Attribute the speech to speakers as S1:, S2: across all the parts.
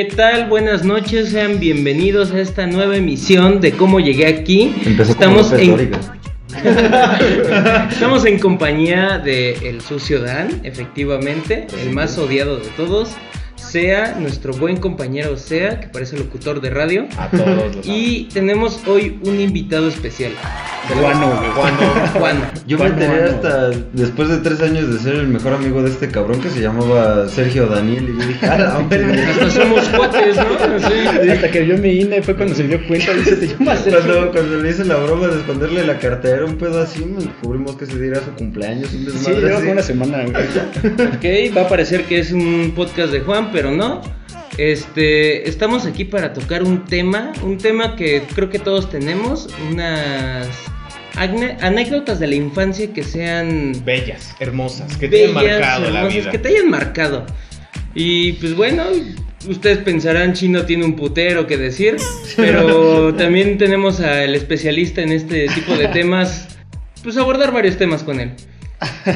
S1: ¿Qué tal? Buenas noches, sean bienvenidos a esta nueva emisión de Cómo Llegué Aquí.
S2: Empezó
S1: Estamos en. Estamos en compañía de El Sucio Dan, efectivamente, el más odiado de todos. Sea, nuestro buen compañero Sea, que parece locutor de radio.
S3: A todos los
S1: Y tenemos hoy un invitado especial.
S3: Guano, güey. Guano.
S1: Juan.
S2: Yo me enteré hasta después de tres años de ser el mejor amigo de este cabrón que se llamaba Sergio Daniel. Y yo dije, a la verga".
S1: Hasta somos cuates, ¿no? Sí.
S3: Hasta que vio mi INE fue cuando se dio cuenta, dice, te llamas Sergio.
S2: Cuando, cuando le hice la broma de esconderle la cartera, un pedo así, me descubrimos que ese día era su cumpleaños, un
S3: Sí, lleva una semana.
S1: Ok, va a parecer que es un podcast de Juan, pero no. Este, estamos aquí para tocar un tema, un tema que creo que todos tenemos, unas anécdotas de la infancia que sean
S4: Bellas, hermosas, que te hayan marcado la
S1: hermosas,
S4: vida.
S1: que te hayan marcado. Y pues bueno, ustedes pensarán Chino tiene un putero que decir, pero también tenemos al especialista en este tipo de temas, pues abordar varios temas con él.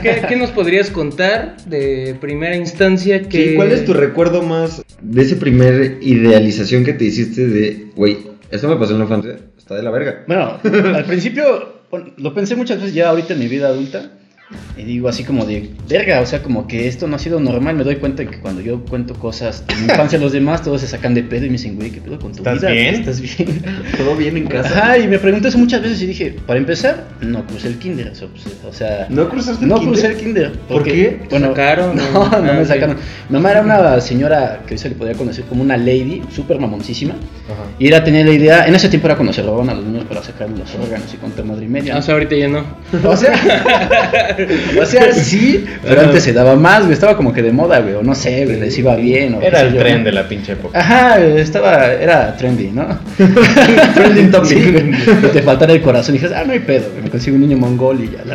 S1: ¿Qué, qué nos podrías contar de primera instancia? Que...
S2: Sí, ¿Cuál es tu recuerdo más de ese primer idealización que te hiciste de, güey, esto me pasó en la infancia, está de la verga?
S3: Bueno, al principio lo pensé muchas veces ya ahorita en mi vida adulta. Y digo así como de, verga, o sea, como que esto no ha sido normal. Me doy cuenta que cuando yo cuento cosas de mi infancia a los demás, todos se sacan de pedo y me dicen, güey, ¿qué pedo con tu
S4: ¿Estás
S3: vida?
S4: bien?
S3: ¿Estás bien?
S2: ¿Todo bien en casa?
S3: Ajá, y me pregunté eso muchas veces y dije, para empezar, no crucé el kinder. O sea, pues,
S2: ¿No cruzaste el
S3: no
S2: kinder?
S3: crucé el kinder.
S2: ¿Por
S3: porque,
S2: qué?
S1: ¿Te sacaron?
S3: No, no
S1: Ah,
S3: me sacaron. Mamá era una señora que hoy se le podría conocer como una lady, súper mamoncísima.
S4: Ajá.
S3: Y era tenía la idea, en ese tiempo era cuando se robaban a los niños para sacar los órganos y contra madre y media.
S1: O sea, ahorita ya no.
S3: O sea, o sea, sí, pero antes se daba más, güey, estaba como que de moda, güey, o no sé, güey, les iba bien. O
S4: Era el
S3: yo,
S4: tren de la pinche época.
S3: Ajá, estaba, era trendy, ¿no?
S2: Trending topic.
S3: Sí, güey, te faltara el corazón y dices, ah, no hay pedo, güey, me consigo un niño mongol y ya. la-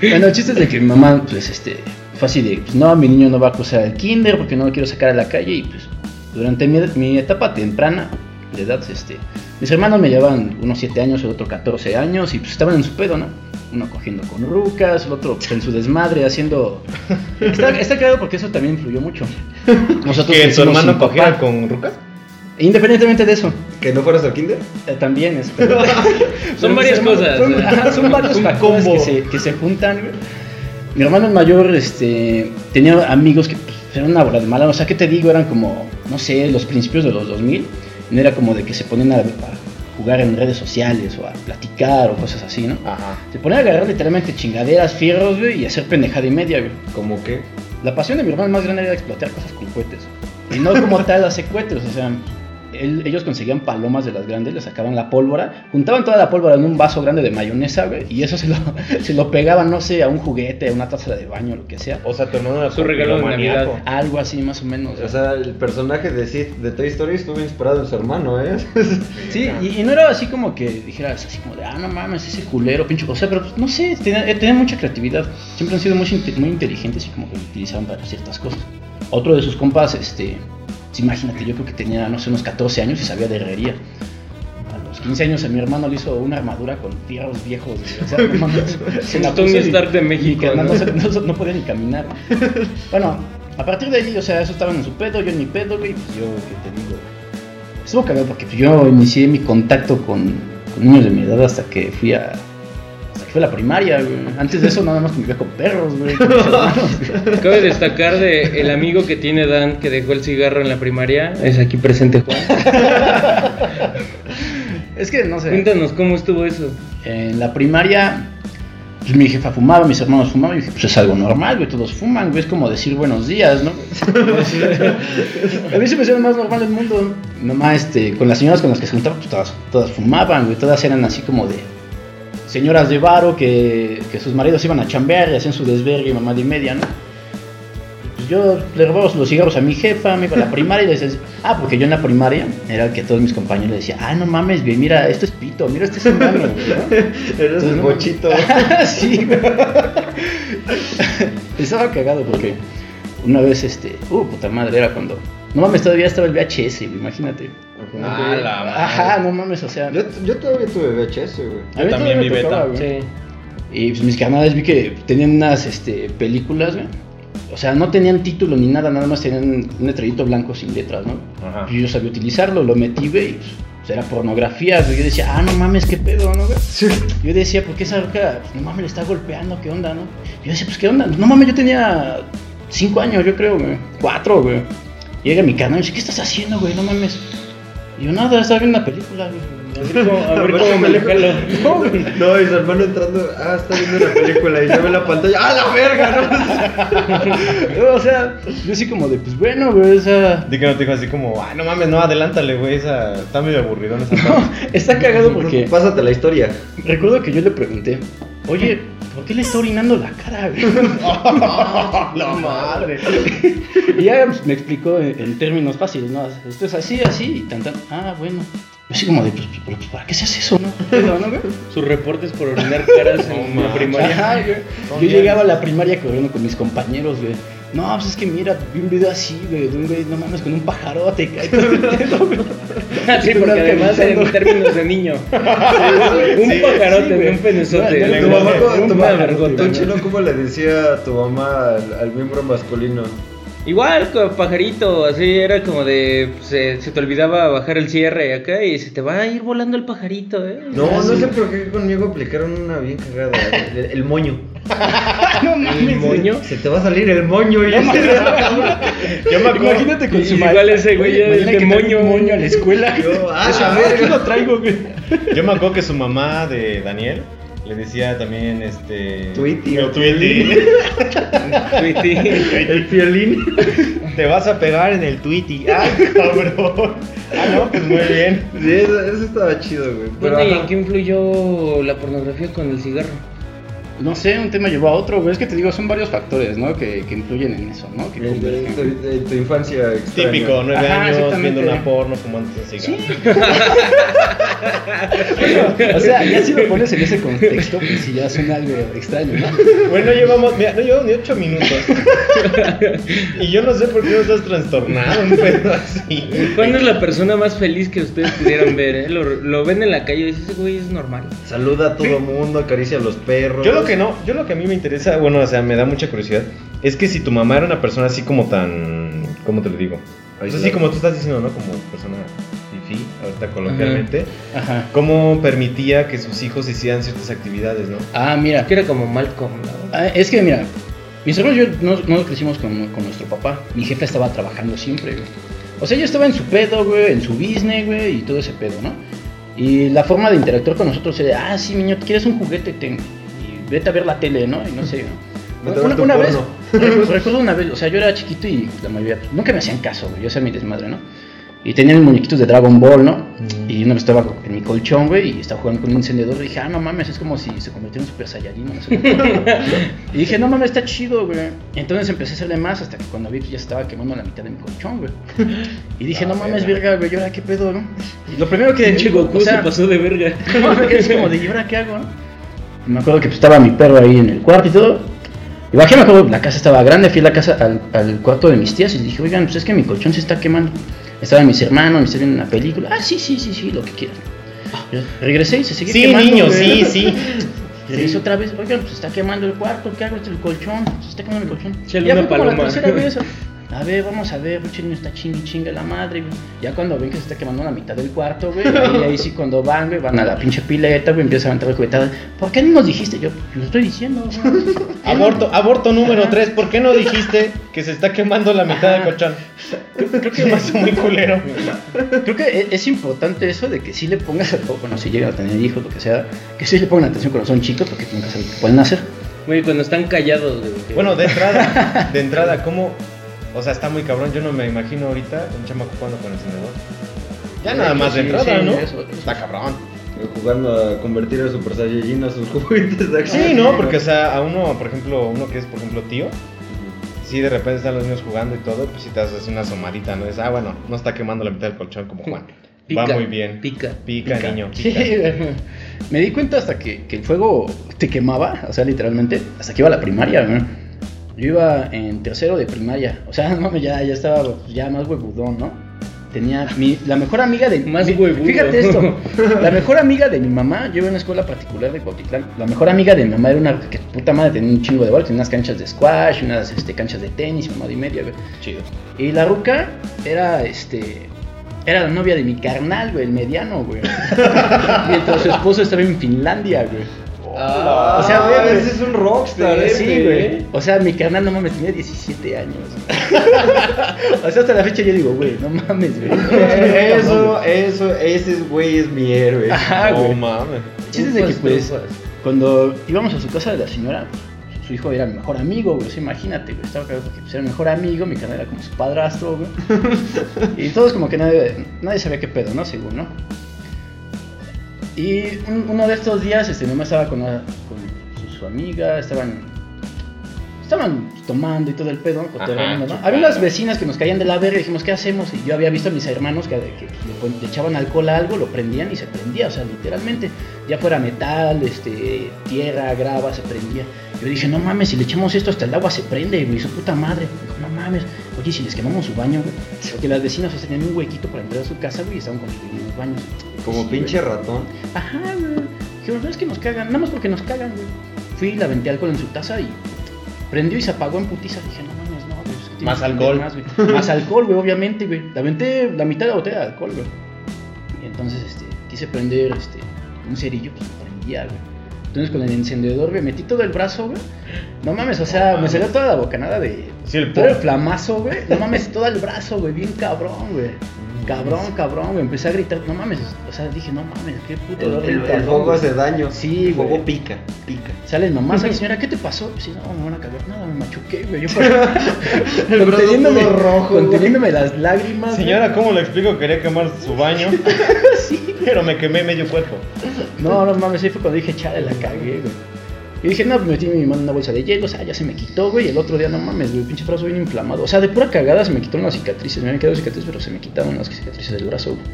S3: bueno, el chiste es de que mi mamá, pues, este, fue así de, pues, no, mi niño no va a cruzar el kinder porque no lo quiero sacar a la calle y, pues, durante mi, mi etapa temprana de edad, este, mis hermanos me llevaban unos 7 años, el otro 14 años y, pues, estaban en su pedo, ¿no? Uno cogiendo con rucas, el otro pues, en su desmadre, haciendo... Está, está claro porque eso también influyó mucho. Nosotros
S4: ¿Que tu hermano cogiera
S3: papá.
S4: con rucas?
S3: Independientemente de eso,
S2: ¿Que no fueras al kinder?
S3: eh, también es.
S1: Son varias cosas.
S3: Son, ajá, son varios factores que se, que se juntan. güey. Mi hermano mayor este, tenía amigos que pues, eran una bola de mala. O sea, ¿qué te digo? Eran como, no sé, los principios de los 2000. No era como de que se ponían a, a jugar en redes sociales o a platicar o cosas así, ¿no?
S4: Ajá.
S3: Se ponían a agarrar literalmente chingaderas, fierros, güey, y hacer pendejada y media, güey.
S2: ¿Cómo qué?
S3: La pasión de mi hermano más grande era explotar cosas con cohetes. Y no como tal hacer cohetes, o sea, él- ellos conseguían palomas de las grandes, le sacaban la pólvora, juntaban toda la pólvora en un vaso grande de mayonesa, güey, y eso se lo, se lo pegaban, no sé, a un juguete, a una taza de baño, lo que sea.
S4: O sea, era
S1: Su regalo de. Navidad.
S3: Algo así, más o menos.
S2: O sea, el personaje de Sid de Toy Story estuvo inspirado en su hermano, ¿eh?
S3: Sí, y, y no era así como que dijeras así como de, ah, no mames, ese culero, pinche. O sea, pero pues, no sé, tenían, eh, mucha creatividad. Siempre han sido muy, muy inteligentes y como que lo utilizaban para ciertas cosas. Otro de sus compas, este, imagínate, yo creo que tenía, no sé, unos 14 años y sabía de herrería. A los 15 años a mi hermano le hizo una armadura con fierros viejos. O sea, no se la puso y-
S1: de México, ¿no?
S3: no, no no podía ni caminar. Bueno, a partir de ahí, o sea, eso estaban en su pedo, yo en mi pedo, güey, pues yo, ¿qué te digo? Estuvo cagado porque yo inicié mi contacto con, con niños de mi edad hasta que fui a. A la primaria, güey. Antes de eso nada más convivía con perros, güey. con mis hermanos, güey.
S1: Cabe destacar de el amigo que tiene Dan que dejó el cigarro en la primaria. Es aquí presente Juan.
S3: Es que no sé.
S1: Cuéntanos cómo estuvo eso.
S3: En la primaria, pues mi jefa fumaba, mis hermanos fumaban, y dije, pues es algo normal, güey, todos fuman, güey, es como decir buenos días, ¿no? a mí se me hacía lo más normal del mundo. Mamá, este, con las señoras con las que se juntaba, pues todas, todas fumaban, güey, todas eran así como de señoras de varo que, que sus maridos iban a chambear y hacían su desvergue, mamá de media, ¿no? Pues yo le robaba los cigarros a mi jefa, me iba a la primaria y le decía, ah, porque yo en la primaria era el que todos mis compañeros le decían, ah, no mames, güey, mira, esto es pito, mira, este es un mame, ¿no?
S2: Eres
S3: no-
S2: bochito.
S3: sí, güey. Estaba cagado porque una vez, este, uh, puta madre, era cuando, no mames, todavía estaba el VHS, güey,
S4: Ah, la madre.
S3: Ajá, no mames, o sea,
S2: Yo, yo todavía tuve VHS, güey.
S3: mí
S4: también vi beta.
S3: güey. Y pues mis canales vi que tenían unas este, películas, güey. o sea, no tenían título ni nada, nada más tenían un letrerito blanco sin letras, ¿no?
S4: Ajá.
S3: Y yo sabía utilizarlo, lo metí, güey, y pues, era pornografía, güey. Yo decía, ah, no mames, qué pedo, ¿no, güey? Yo decía, ¿por qué esa roca, pues, no mames, le está golpeando, qué onda, no? Yo decía, pues, ¿qué onda? No mames, yo tenía cinco años, yo creo, güey, cuatro, güey. Llega mi canal y dice, ¿qué estás haciendo, güey? No mames. Y yo, nada, estaba viendo una película, güey.
S1: A ver cómo, a ver cómo me jalo.
S3: No, güey.
S2: No, y su hermano entrando, ah, está viendo una película y ya ve la pantalla, ¡ah, la verga!
S3: o sea, yo así como de, pues bueno, güey, o sea...
S4: Di que no te dijo así como, ah, no mames, no, adelántale, güey, esa está medio aburridón esa
S3: No, está cagado porque
S2: Pásate la historia.
S3: recuerdo que yo le pregunté, oye, ¿por qué le está orinando la cara, güey?
S4: la madre.
S3: Y ya pues, me explicó en, en términos fáciles, ¿no? Esto es así, así, y tan, tan. Ah, bueno. Yo así como de, pues, pero, pues, ¿para qué se hace eso, no? Pero, ¿no, güey?
S1: Sus reportes por orinar caras en la primaria.
S3: Ajá, Yo
S4: ya.
S3: llegaba a la primaria corriendo con mis compañeros, güey. No, pues es que mira, vi un video así, güey, de un güey, no mames, con un pajarote.
S1: Sí, porque además en términos de niño. Un
S4: Sí,
S1: pajarote,
S3: sí, güey.
S1: un penezote.
S3: No,
S2: Tu mamá,
S3: no,
S2: ¿cómo- tu
S3: un
S2: mamá-
S3: ¿no?
S2: chino, ¿cómo le decía a tu mamá al, al miembro masculino?
S1: Igual, con pajarito, así era como de. Se, se te olvidaba bajar el cierre acá y se te va a ir volando el pajarito, ¿eh?
S2: No, no sé por qué conmigo aplicaron una bien cagada. El, el moño.
S3: No mames,
S1: ¿El moño?
S2: Se te va a salir el moño y
S3: No mames.
S4: Yo me acuerdo.
S3: Imagínate con
S1: Y
S3: su
S1: igual ese güey, el de moño,
S3: moño a la escuela.
S2: Yo, ah,
S3: Eso, a ver, lo traigo, güey.
S4: Yo me acuerdo que su mamá de Daniel le decía también este.
S2: Tweety,
S4: o
S2: o
S4: Tweety.
S1: Tweety.
S2: El violín.
S4: Te vas a pegar en el Tweety. ¡Ay, cabrón! Ah, no, pues muy bien.
S2: Sí, eso, eso estaba chido, güey. Pero,
S1: Bueno, ¿y en qué influyó la pornografía con el cigarro?
S3: No sé, un tema llevó a otro, güey. Es que te digo, son varios factores, ¿no? Que, que influyen en eso, ¿no? Que
S2: En,
S3: convergen.
S2: en tu, en tu infancia extraña.
S4: Típico, nueve
S3: Ajá,
S4: años, viendo una porno, fumando un cigarro.
S3: o sea, ya si lo pones en ese contexto, pues sí ya suena algo extraño, ¿no?
S4: Bueno, llevamos, mira, no llevamos ni ocho minutos. y yo no sé por qué no estás trastornado, un pedo así.
S1: ¿Cuándo es la persona más feliz que ustedes pudieran ver? eh? Lo, lo ven en la calle y dicen, ese güey es normal.
S2: Saluda a todo mundo, acaricia a los perros.
S4: Yo lo que no, yo lo que a mí me interesa, bueno, o sea, me da mucha curiosidad, es que si tu mamá era una persona así como tan, ¿cómo te lo digo? Pues así como tú estás diciendo, ¿no? Como persona fifi, ahorita coloquialmente,
S3: Ajá.
S4: ¿cómo permitía que sus hijos hicieran ciertas actividades, no?
S3: Ah, mira.
S1: Que era como Malcolm, ¿no?
S3: Ah, es que, mira, mis hermanos y yo no, no crecimos con, con nuestro papá. Mi jefe estaba trabajando siempre, güey. O sea, yo estaba en su pedo, güey, en su business, güey, y todo ese pedo, ¿no? Y la forma de interactuar con nosotros era, ah, sí, niño, ¿quieres un juguete? Ten. Vete a ver la tele, ¿no? Y no sé, Una, una vez, recuerdo, una vez, o sea, yo era chiquito y la mayoría, nunca me hacían caso, güey, yo hacía mi desmadre, ¿no? Y tenían muñequitos de Dragon Ball, ¿no? Y una vez estaba en mi colchón, güey, y estaba jugando con un encendedor. Y dije, ah, no mames, es como si se convirtiera en Super Saiyajin. No sé y dije, no mames, está chido, güey. Entonces empecé a hacerle más hasta que cuando vi que ya estaba quemando la mitad de mi colchón, güey. Y dije,
S4: Ah,
S3: no mames,
S4: verga.
S3: verga, güey, ¿y ahora qué pedo, no? Y lo primero que.
S1: Pinche Goku
S3: o sea,
S1: se pasó de verga.
S3: así como de, ¿y ahora qué hago, no? Me acuerdo que pues, estaba mi perro ahí en el cuarto y todo. Y bajé, me acuerdo, la casa estaba grande, fui a la casa al, al cuarto de mis tías y dije, oigan, pues es que mi colchón se está quemando. Estaban mis hermanos, me estaban viendo una película. Ah, sí, sí, sí, sí, lo que quieran. Yo regresé y se seguía
S4: Sí,
S3: quemando.
S4: niño,
S3: güey.
S4: sí, sí.
S3: Regresé otra vez, oigan, pues se está quemando el cuarto, ¿qué hago? Este el colchón, se está quemando el colchón.
S1: Échale
S3: ya
S1: una
S3: fue como la
S1: paloma.
S3: tercera vez. A ver, vamos a ver, pinche niño está chingue chinga la madre, güey. Ya cuando ven que se está quemando la mitad del cuarto, güey, ahí, ahí sí cuando van, güey, van a la pinche pileta, güey, empiezan a aventar cubetadas. ¿Por qué no nos dijiste? Yo, lo estoy diciendo, güey.
S4: Aborto, aborto número 3, ¿por qué no dijiste que se está quemando la mitad del colchón? Creo que me hace muy culero.
S3: Creo que es importante eso de que sí le pongas, o bueno, si llegan a tener hijos, lo que sea, que sí le pongan atención cuando son chicos, porque nunca saben qué pueden hacer.
S1: Güey, cuando están callados, güey.
S4: Bueno, de entrada, de entrada, ¿cómo? O sea, está muy cabrón. Yo no me imagino ahorita un chamaco jugando con encendedor. Ya nada más de
S3: Sí,
S4: entrada,
S3: sí,
S4: ¿no?
S3: eso, eso.
S4: Está cabrón.
S2: Jugando a convertir a Super Saiyajin a sus juguetes de acción.
S4: Sí, ¿no? Porque, o sea, a uno, por ejemplo, uno que es, por ejemplo, tío, si de repente están los niños jugando y todo, pues si te haces una asomadita, ¿no? Es, ah, bueno, no está quemando la mitad del colchón como Juan.
S1: Pica,
S4: Va muy bien.
S1: Pica.
S4: Pica,
S3: Pica.
S4: niño,
S3: Sí,
S4: pica.
S3: güey. me di cuenta hasta que, que el fuego te quemaba, o sea, literalmente, hasta que iba a la primaria, güey. Yo iba en tercero de primaria, o sea, no ya, ya estaba pues, ya más huevudón, ¿no? tenía mi, la mejor amiga de
S1: Más
S3: mi-
S1: huevudo.
S3: Fíjate esto, la mejor amiga de mi mamá, yo iba a una escuela particular de Cuautitlán, la mejor amiga de mi mamá era una que puta madre tenía un chingo de bolas, tenía unas canchas de squash, unas este, canchas de tenis, mamá y media, güey.
S4: Chido.
S3: Y la ruca era este era la novia de mi carnal, güey, el mediano, güey. Mientras su esposo estaba en Finlandia, güey.
S2: Ah,
S3: O sea, güey,
S2: ese es un rockstar,
S1: Sí,
S3: Sí, güey. O sea, mi carnal no mames, tenía 17 años. o sea, hasta la fecha yo digo, güey, no mames, güey.
S2: Eso, eso, ese güey es mi héroe.
S3: Ajá,
S4: no
S3: güey.
S4: mames.
S3: El chiste es de que, pues, cuando íbamos a su casa de la señora, su hijo era mi mejor amigo, güey. O sea, imagínate, güey. Estaba cagado porque pues, era mi mejor amigo, mi carnal era como su padrastro, güey. y todos como que nadie, nadie sabía qué pedo, ¿no? Según, ¿no? Y un- uno de estos días, este, mi mamá estaba con, su, su amiga, estaban... Estaban tomando y todo el pedo, ¿no? Había unas vecinas que nos caían de la verga y dijimos, ¿qué hacemos? Y yo había visto a mis hermanos que, que le, echaban alcohol a algo, lo prendían y se prendía, o sea, literalmente. Ya fuera metal, este, tierra, grava, se prendía. Yo dije, no mames, si le echamos esto hasta el agua se prende, güey, su puta madre. No mames, oye, si les quemamos su baño, güey. Porque las vecinas o sea, tenían un huequito para entrar a su casa, güey, y estaban construyendo los baños.
S2: Como
S3: Sí,
S2: pinche
S3: güey.
S2: ratón.
S3: Ajá, güey. Dijeron, no es que nos cagan, nada más porque nos cagan, güey. Fui y la aventé alcohol en su taza y prendió y se apagó en putiza. Dije, no mames, no, que
S4: Más alcohol.
S3: Más, güey. Más alcohol, güey, obviamente, güey. La aventé la mitad de la botella de alcohol, güey. Y entonces, este, quise prender, este, un cerillo, pues prendía, güey. Entonces con el encendedor, güey, metí todo el brazo, güey. No mames, o sea, me salió toda la bocanada de.
S4: Sí, el
S3: todo el flamazo, güey. No mames, todo el brazo, güey, bien cabrón, güey. Cabrón, cabrón, güey. Empecé a gritar, no mames. O sea, dije, no mames, qué puto
S2: El,
S3: dolor
S2: el- fuego hace daño.
S3: Sí,
S2: el fuego
S3: güey.
S2: pica, pica.
S3: Salen mamás, ay señora, ¿qué te pasó? Sí, no, me van a cagar. Nada, me machuqué, güey. Yo conteniéndome,
S2: rojo,
S3: conteniéndome las lágrimas. güey.
S4: Señora, ¿cómo le explico? Quería quemar su baño. Pero me quemé medio cuerpo.
S3: No, no mames, ahí fue cuando dije, chale, la cagué, güey. Y dije, no, pues metí mi mano en una bolsa de hielo, o sea, ya se me quitó, güey. Y el otro día, no mames, güey, pinche brazo bien inflamado. O sea, de pura cagada se me quitaron las cicatrices. Me habían quedado cicatrices, pero se me quitaron las cicatrices del brazo, güey.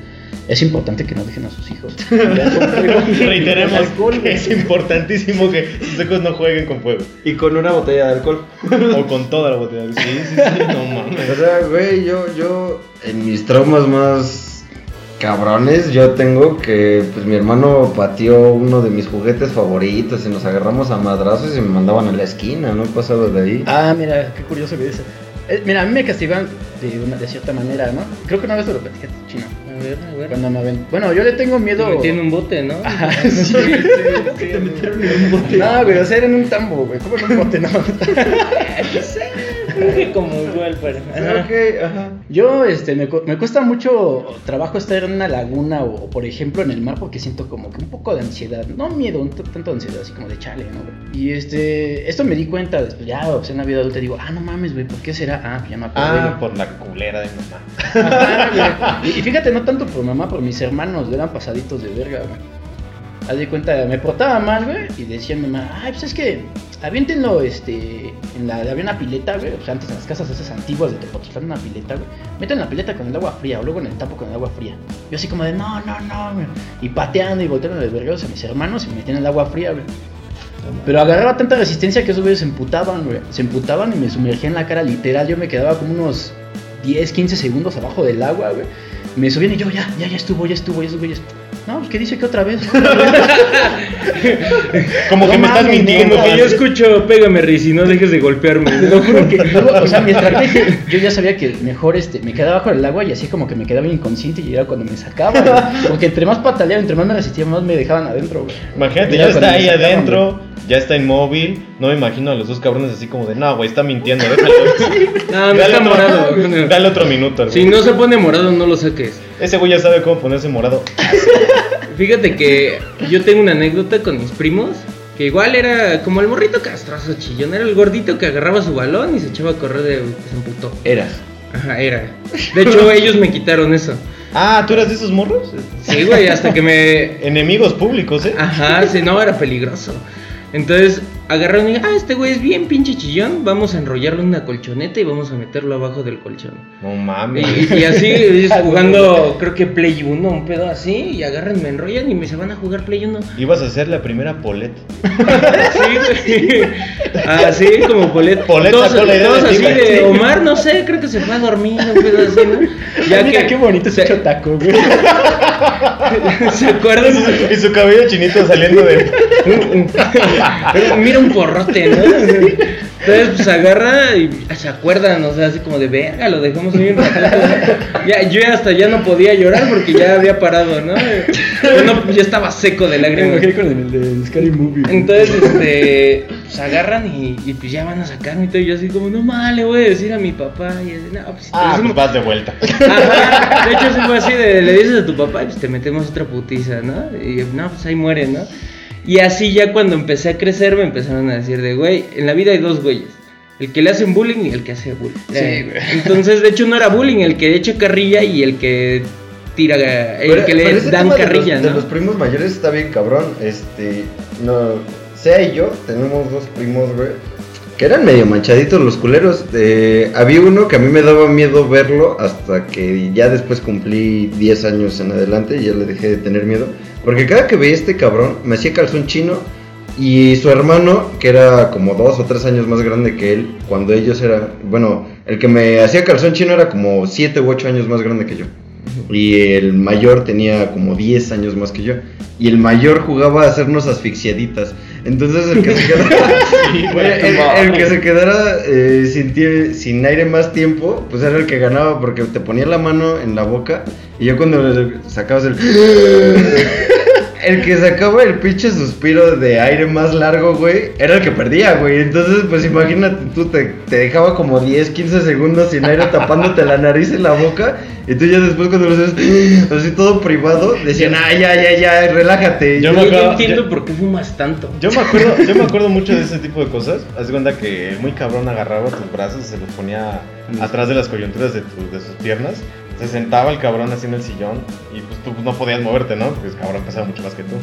S3: Es importante que no dejen a sus hijos.
S4: Reiteremos
S3: Alcohol,
S4: que es importantísimo que sus hijos no jueguen con fuego.
S2: Y con una botella de alcohol.
S4: O con toda la botella. Sí, sí, sí, no mames.
S2: O sea, güey, yo, yo, en mis traumas más cabrones, yo tengo que, pues mi hermano pateó uno de mis juguetes favoritos y nos agarramos a madrazos y me mandaban a la esquina, no he pasado de ahí.
S3: Ah, mira, qué curioso que dice. Eh, mira, a mí me castigan de, una, de cierta manera, ¿no? Creo que una vez te lo platiqué, chino.
S1: A ver, a ver.
S3: Cuando me aven- Bueno, yo le tengo miedo.
S1: Tiene un bote, ¿no?
S3: Ajá, sí, ¿Cómo que te metieron en un bote? No, güey, o sea, era en un tambo, güey. ¿Cómo en un bote? No.
S1: Como igual, pero.
S2: Ok, ajá.
S3: Yo, este, me, me cuesta mucho trabajo estar en una laguna o, o, por ejemplo, en el mar porque siento como que un poco de ansiedad. No miedo, un tanto de ansiedad, así como de chale, ¿no? Y este, esto me di cuenta después, ya, o sea, en la vida adulta digo, ah, no mames, güey, ¿por qué será? Ah, pues ya me acordé.
S4: Ah, por la culera de mamá.
S3: Ajá, y, y fíjate, no tanto por mamá, por mis hermanos, eran pasaditos de verga, güey. Haz de cuenta, me portaba mal, güey, y decía mi mamá, ay, pues es que aviéntenlo, este, en la, había una pileta, güey, o sea, antes en las casas esas antiguas de Tepoztlán, una pileta, güey, meten la pileta con el agua fría, o luego en el tapo con el agua fría. Yo así como de, no, no, no, güey, y pateando y volteando los vergados a mis hermanos y me metían el agua fría, güey. Pero agarraba tanta resistencia que esos güeyes se emputaban, güey. Se emputaban y me sumergía en la cara literal. Yo me quedaba como unos 10, 15 segundos abajo del agua, güey. Me subían y yo, ya, ya, ya estuvo, ya estuvo, ya estuvo. Ya estuvo. No, pues que dice que otra vez.
S4: Como que
S3: No
S4: me estás mintiendo.
S3: no,
S1: Que yo escucho, pégame, Riz, y no dejes de golpearme.
S3: Te lo juro que, o sea, mi estrategia, yo ya sabía que mejor este, me quedaba bajo el agua y así como que me quedaba inconsciente y era cuando me sacaban. güey. Porque entre más pataleaba, entre más me resistía, más me dejaban adentro, güey.
S4: Imagínate, ya está ahí
S3: sacaban,
S4: adentro, ya está inmóvil. No me imagino a los dos cabrones así como de, no, güey, está mintiendo, déjalo.
S1: No, me
S4: Dale
S1: está
S4: otro-
S1: morado.
S4: Dale otro minuto, güey.
S1: Si no se pone morado, no lo saques.
S4: Ese güey ya sabe cómo ponerse morado.
S1: Fíjate que yo tengo una anécdota con mis primos. Que igual era como el morrito castroso chillón. Era el gordito que agarraba su balón y se echaba a correr de. Se emputó.
S2: Eras.
S1: Ajá, era. De hecho, ellos me quitaron eso.
S4: Ah, ¿tú eras de esos morros?
S1: Sí, güey, hasta que me.
S4: Enemigos públicos, ¿eh?
S1: Ajá, sí, no, era peligroso. Entonces, agarraron y ah, este güey es bien pinche chillón, vamos a enrollarlo en una colchoneta y vamos a meterlo abajo del colchón.
S4: No
S1: Y,
S4: mames.
S1: y así, es jugando, creo que Play 1, un pedo así, y agarran, me enrollan y me se van a jugar Play 1.
S4: Ibas a ser la primera Polet.
S1: Sí, güey. Así como Polet.
S4: Polet
S1: todos,
S4: ti,
S1: así de Omar, no sé, creo que se fue a dormir, un pedo así, ¿no?
S3: Ya Mira qué bonito ese
S1: se,
S3: chotaco, güey.
S1: ¿Se acuerdan?
S4: y su cabello chinito saliendo de.
S1: Mira un porrote, ¿no? Entonces, pues agarra y se acuerdan, o sea, así como de verga, lo dejamos ahí ¿no? Ya, yo hasta ya no podía llorar porque ya había parado, ¿no? Yo, no, estaba seco de
S3: Me
S1: lágrimas.
S3: imagino con el de Scary Movie. güey.
S1: Entonces, este, pues agarran y, y pues ya van a sacarme y todo. Y yo así como, no mal, le voy a decir a mi papá. Y así, no, pues si te
S4: Ah, pues vas de vuelta.
S1: Ajá, de hecho, sí fue así: de, le dices a tu papá y pues te metemos otra putiza, ¿no? Y no, pues ahí muere, ¿no? Y así ya cuando empecé a crecer me empezaron a decir de, güey, en la vida hay dos güeyes. El que le hacen bullying y el que hace bullying.
S3: Sí,
S1: Eh,
S3: güey.
S1: Entonces, de hecho, no era bullying, el que echa carrilla y el que tira, el
S2: Pero-
S1: que le dan
S2: tema de los-
S1: carrilla,
S2: de los primos mayores está bien cabrón. Este, no, Sea y yo tenemos dos primos, güey, que eran medio manchaditos los culeros. Eh, había uno que a mí me daba miedo verlo hasta que ya después cumplí 10 años en adelante y ya le dejé de tener miedo. Porque cada que veía este cabrón me hacía calzón chino y su hermano, que era como dos o tres años más grande que él, cuando ellos eran, bueno, el que me hacía calzón chino era como siete u ocho años más grande que yo. Y el mayor tenía como 10 años más que yo. Y el mayor jugaba a hacernos asfixiaditas. Entonces el que se quedara, el, el que se quedara eh, sin, sin aire más tiempo, pues era el que ganaba porque te ponía la mano en la boca y yo cuando le sacabas el... El que sacaba el pinche suspiro de aire más largo, güey, era el que perdía, güey. Entonces, pues imagínate, tú te, te dejaba como 10, 15 segundos sin aire tapándote la nariz y la boca. Y tú ya después cuando lo haces así todo privado, decían, ah, ya, ya, ya, relájate.
S4: Yo
S1: Yo,
S4: me acuerdo-
S1: entiendo
S4: yo-
S1: por qué fumas tanto.
S4: Yo me acuerdo, yo me acuerdo mucho de ese tipo de cosas. Haz de cuenta que el muy cabrón agarraba tus brazos y se los ponía atrás de las coyunturas de, tu- de sus piernas. Se sentaba el cabrón así en el sillón y pues tú no podías moverte, ¿no? Porque el cabrón pesaba mucho más que tú.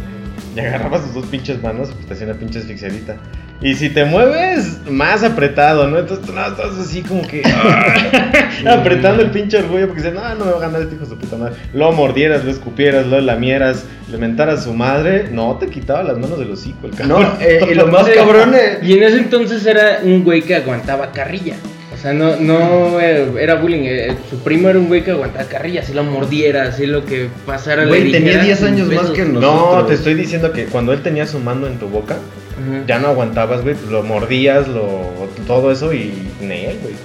S4: Y agarrabas sus dos pinches manos, pues te hacía una pinche asfixiadita. Y si te mueves, más apretado, ¿no? Entonces tú no, estás así como que ah, apretando el pinche orgullo porque dices, no, no me va a ganar este hijo de su puta madre. Lo mordieras, lo escupieras, lo lamieras, le mentaras a su madre. No, te quitaba las manos del hocico el cabrón.
S2: No, eh, y lo más cabrón eh,
S1: Y en ese entonces era un güey que aguantaba carrilla. O sea, no, no eh, era bullying. eh, Su primo era un güey que aguantaba carrilla. Si lo mordiera, así lo que pasara le
S2: Güey, tenía
S1: dijera,
S2: 10 años más que
S4: No,
S2: nosotros.
S4: te estoy diciendo que cuando él tenía su mano en tu boca,
S1: Ajá.
S4: ya no aguantabas, güey, pues lo mordías, lo todo eso y Nel, güey.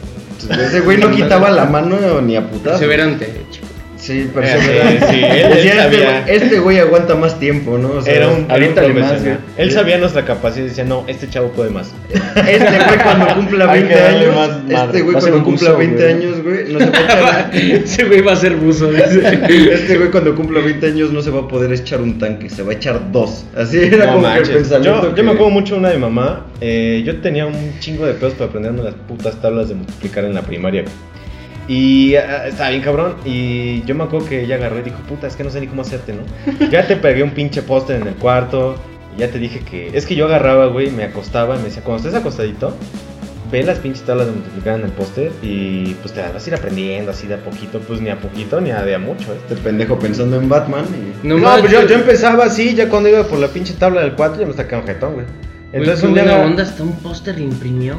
S2: Ese güey no quitaba la mano ni a putazo.
S1: Perseverante, chico.
S2: Sí,
S4: Eh,
S2: perseverante.
S4: sí, él- él
S2: Decía, este,
S4: sabía.
S2: güey, este güey aguanta más tiempo, ¿no? O sea,
S4: Era un, era un
S3: más.
S4: Él sabía nuestra capacidad y decía, no, este chavo puede más.
S2: Este güey cuando cumpla
S4: Hay
S2: 20
S4: que darle
S2: años,
S4: más
S2: este güey cuando cumpla
S3: buzo,
S2: 20
S3: güey.
S2: años, güey, no se va.
S1: Ese güey va a ser buzo. dice.
S2: Este güey cuando cumpla 20 años no se va a poder echar un tanque, se va a echar dos. Así era
S4: No
S2: como que
S4: manches.
S2: el pensamiento
S4: Yo,
S2: que-
S4: yo me acuerdo mucho de una de mamá. eh, yo tenía un chingo de pedos para aprenderme las putas tablas de multiplicar en la primaria. güey. Y ah, estaba bien cabrón. Y yo me acuerdo que ella agarró y dijo, puta, es que no sé ni cómo hacerte, ¿no? Ya te pegué un pinche póster en el cuarto. Y ya te dije que. Es que yo agarraba, güey, me acostaba y me decía, cuando estés acostadito, ve las pinches tablas de multiplicar en el póster. Y pues te las vas a ir aprendiendo así de a poquito. Pues ni a poquito ni a de a mucho, ¿eh?
S2: Este pendejo pensando en Batman y...
S1: No,
S4: No, pues yo, yo empezaba así, ya cuando iba por la pinche tabla del 4 ya me sacaba un jetón, güey. Entonces un día...
S1: buena onda, hasta un póster le imprimió.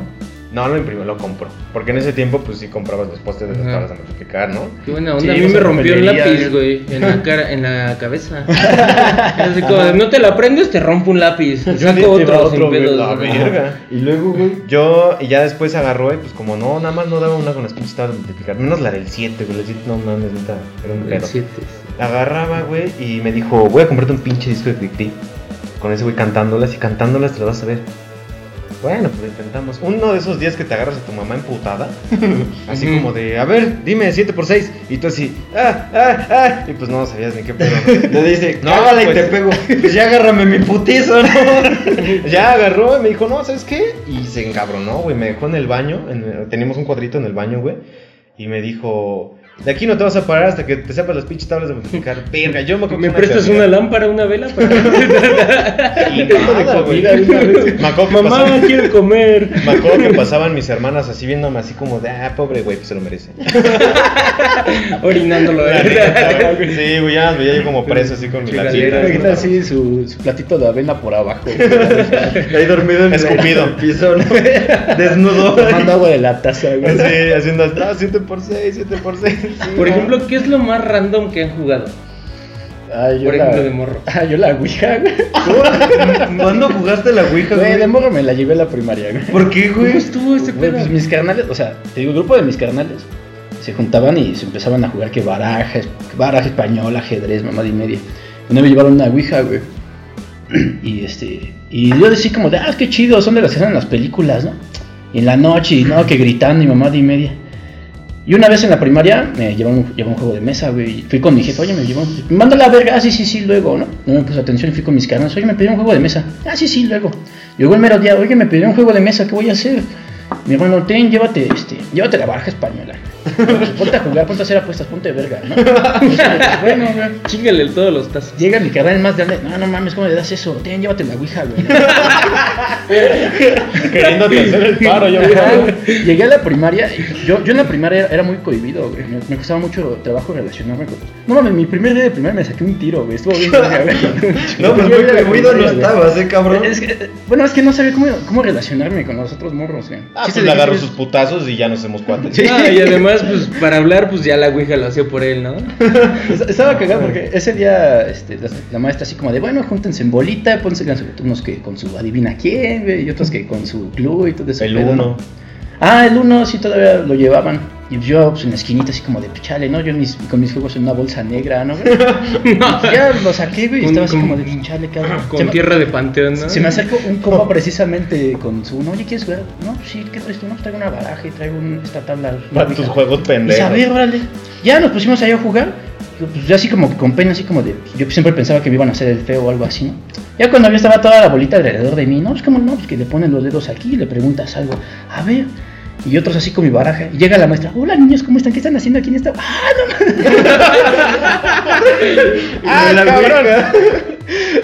S4: No, lo imprimió, lo compro. Porque en ese tiempo, pues sí comprabas los postes de las tablas de multiplicar, ¿no?
S1: Qué buena onda.
S3: Sí,
S1: a mí me
S3: a
S1: rompió el lápiz, güey, en la cara, en la cabeza. Así como, no te lo aprendes, te rompo un lápiz.
S3: Yo
S1: Saco otro, sin
S3: otro, güey,
S1: pedos.
S4: La verga.
S2: Y luego, güey...
S4: Yo, y ya después agarró y pues como no, nada más no daba una con las pinches tablas de multiplicar. Menos la del 7, güey. La 7, no mames, neta, era un
S1: El
S4: pedo.
S1: siete.
S4: La agarraba, güey, y me dijo, voy a comprarte un pinche disco de Quick. Con ese güey cantándolas y cantándolas te las vas a ver. Bueno, pues intentamos. Uno de esos días que te agarras a tu mamá emputada. así como de, a ver, dime 7 por 6 Y tú así, ah, ah, ah. Y pues no sabías ni qué pedo. ¿no?
S2: Le dice,
S4: No,
S2: cágala y
S4: pues-
S2: te pego. Pues ya agárrame mi putizo, ¿no?
S4: ya agarró y me dijo, no, ¿sabes qué? Y se encabronó, güey. Me dejó en el baño. en- teníamos un cuadrito en el baño, güey. Y me dijo, De aquí no te vas a parar hasta que te sepas las pinches tablas de multiplicar. Verga, yo me
S1: ¿Me prestas una lámpara, una vela? Para...
S4: Y nada, güey.
S3: comida de una
S1: Mamá,
S4: pasaban-
S1: quiero comer.
S4: Me acuerdo que pasaban mis hermanas así viéndome así como de, ah, pobre güey, pues se lo merece.
S1: Orinándolo.
S4: La
S1: ¿eh?
S4: neta, Sí, güey, ya me veía yo como preso así con mi latita.
S3: Imagina así su, su platito de avena por abajo.
S2: Ahí dormido en
S4: Escupido.
S2: el piso, desnudo.
S3: Tomando agua de la taza, güey.
S4: Sí, haciendo, no, 7 por 6, 7 por 6.
S1: Por ejemplo, ¿qué es lo más random que han jugado?
S3: Ah, yo
S1: Por
S3: la,
S1: ejemplo, de morro.
S3: Ah, yo la ouija, güey.
S2: ¿Cuándo jugaste la Ouija,
S3: Güey, de morro me la llevé a la primaria, güey.
S2: ¿Por qué,
S1: ¿Cómo
S2: güey?
S1: estuvo ese
S3: Güey,
S1: pedo?
S3: pues mis carnales, o sea, te digo, el grupo de mis carnales se juntaban y se empezaban a jugar que baraja, baraja español, ajedrez, mamá y media. Una vez llevaron una ouija, güey. Y este, y yo decía como de, ah, qué chido, son de las que salen en las películas, ¿no? Y en la noche, y no, que gritando y mamá y media. Y una vez en la primaria me llevaron un, un juego de mesa, güey. Fui con mi jefe, oye, me llevó. Me manda la verga, ah, sí, sí, sí, luego, ¿no? No me puse atención y fui con mis carnales, oye, me pidió un juego de mesa. Ah, sí, sí, luego. Llegó el mero día, oye, me pidió un juego de mesa, ¿qué voy a hacer? Mi hermano, ten, llévate, este, llévate la baraja española. Ponte a jugar, ponte a hacer apuestas, ponte de verga, ¿no? bueno, güey.
S1: Chíngale todos los tazos.
S3: Llega mi carnal más grande, no, no mames, ¿cómo le das eso? Ten, llévate la ouija, güey.
S4: Queriéndote hacer el paro, yo
S3: güey. Llegué a la primaria, y yo, yo en la primaria era, muy cohibido, güey. Me, me costaba mucho trabajo relacionarme con. No mames, mi primer día de primaria me saqué un tiro, güey. Estuvo bien, güey.
S2: No, pues
S3: Yo
S2: muy cohibido no estabas, ¿eh, cabrón?
S3: Es que, bueno, es que no sabía cómo, cómo relacionarme con los otros morros, güey.
S4: Ah,
S3: Sí,
S4: pues
S3: se
S4: le agarro
S3: difícil.
S4: sus putazos y ya nos hacemos cuates.
S1: Ah, y además, pues para hablar, pues ya la ouija lo hacía por él, ¿no?
S3: Es- Estaba cagado porque ese día este, la, la maestra así como de, bueno, júntense en bolita, pónse unos que con su adivina quién, y otros que con su club y todo eso.
S4: El uno.
S3: Ah, el uno sí todavía lo llevaban. Y yo pues, en la esquinita así como de, chale, ¿no? Yo mis- con mis juegos en una bolsa negra, ¿no? güey? Y ya lo saqué, güey, y estaba así
S1: con-
S3: como de, chale, cabrón. Se
S1: Con
S3: me-
S1: tierra de panteón, ¿no?
S3: Se me acercó un compa precisamente con su, no, oye, ¿quieres jugar? No, sí, ¿qué traes tú? No, pues traigo una baraja y traigo un- esta tabla.
S4: Para tus juegos
S3: Y a
S4: pendejos.
S3: ver, órale. Ya nos pusimos ahí a jugar. Yo, Pues yo así como que con pena, así como de. Yo siempre pensaba que me iban a hacer el feo o algo así, ¿no? Ya cuando ya estaba toda la bolita alrededor de mí, no, es como no, pues que le ponen los dedos aquí y le preguntas algo. A ver. Y otros así con mi baraja. Y llega la maestra, hola niños, ¿cómo están? ¿Qué están haciendo aquí en esta? ¡Ah, no
S4: ¡Ah,
S3: la
S4: cabrón!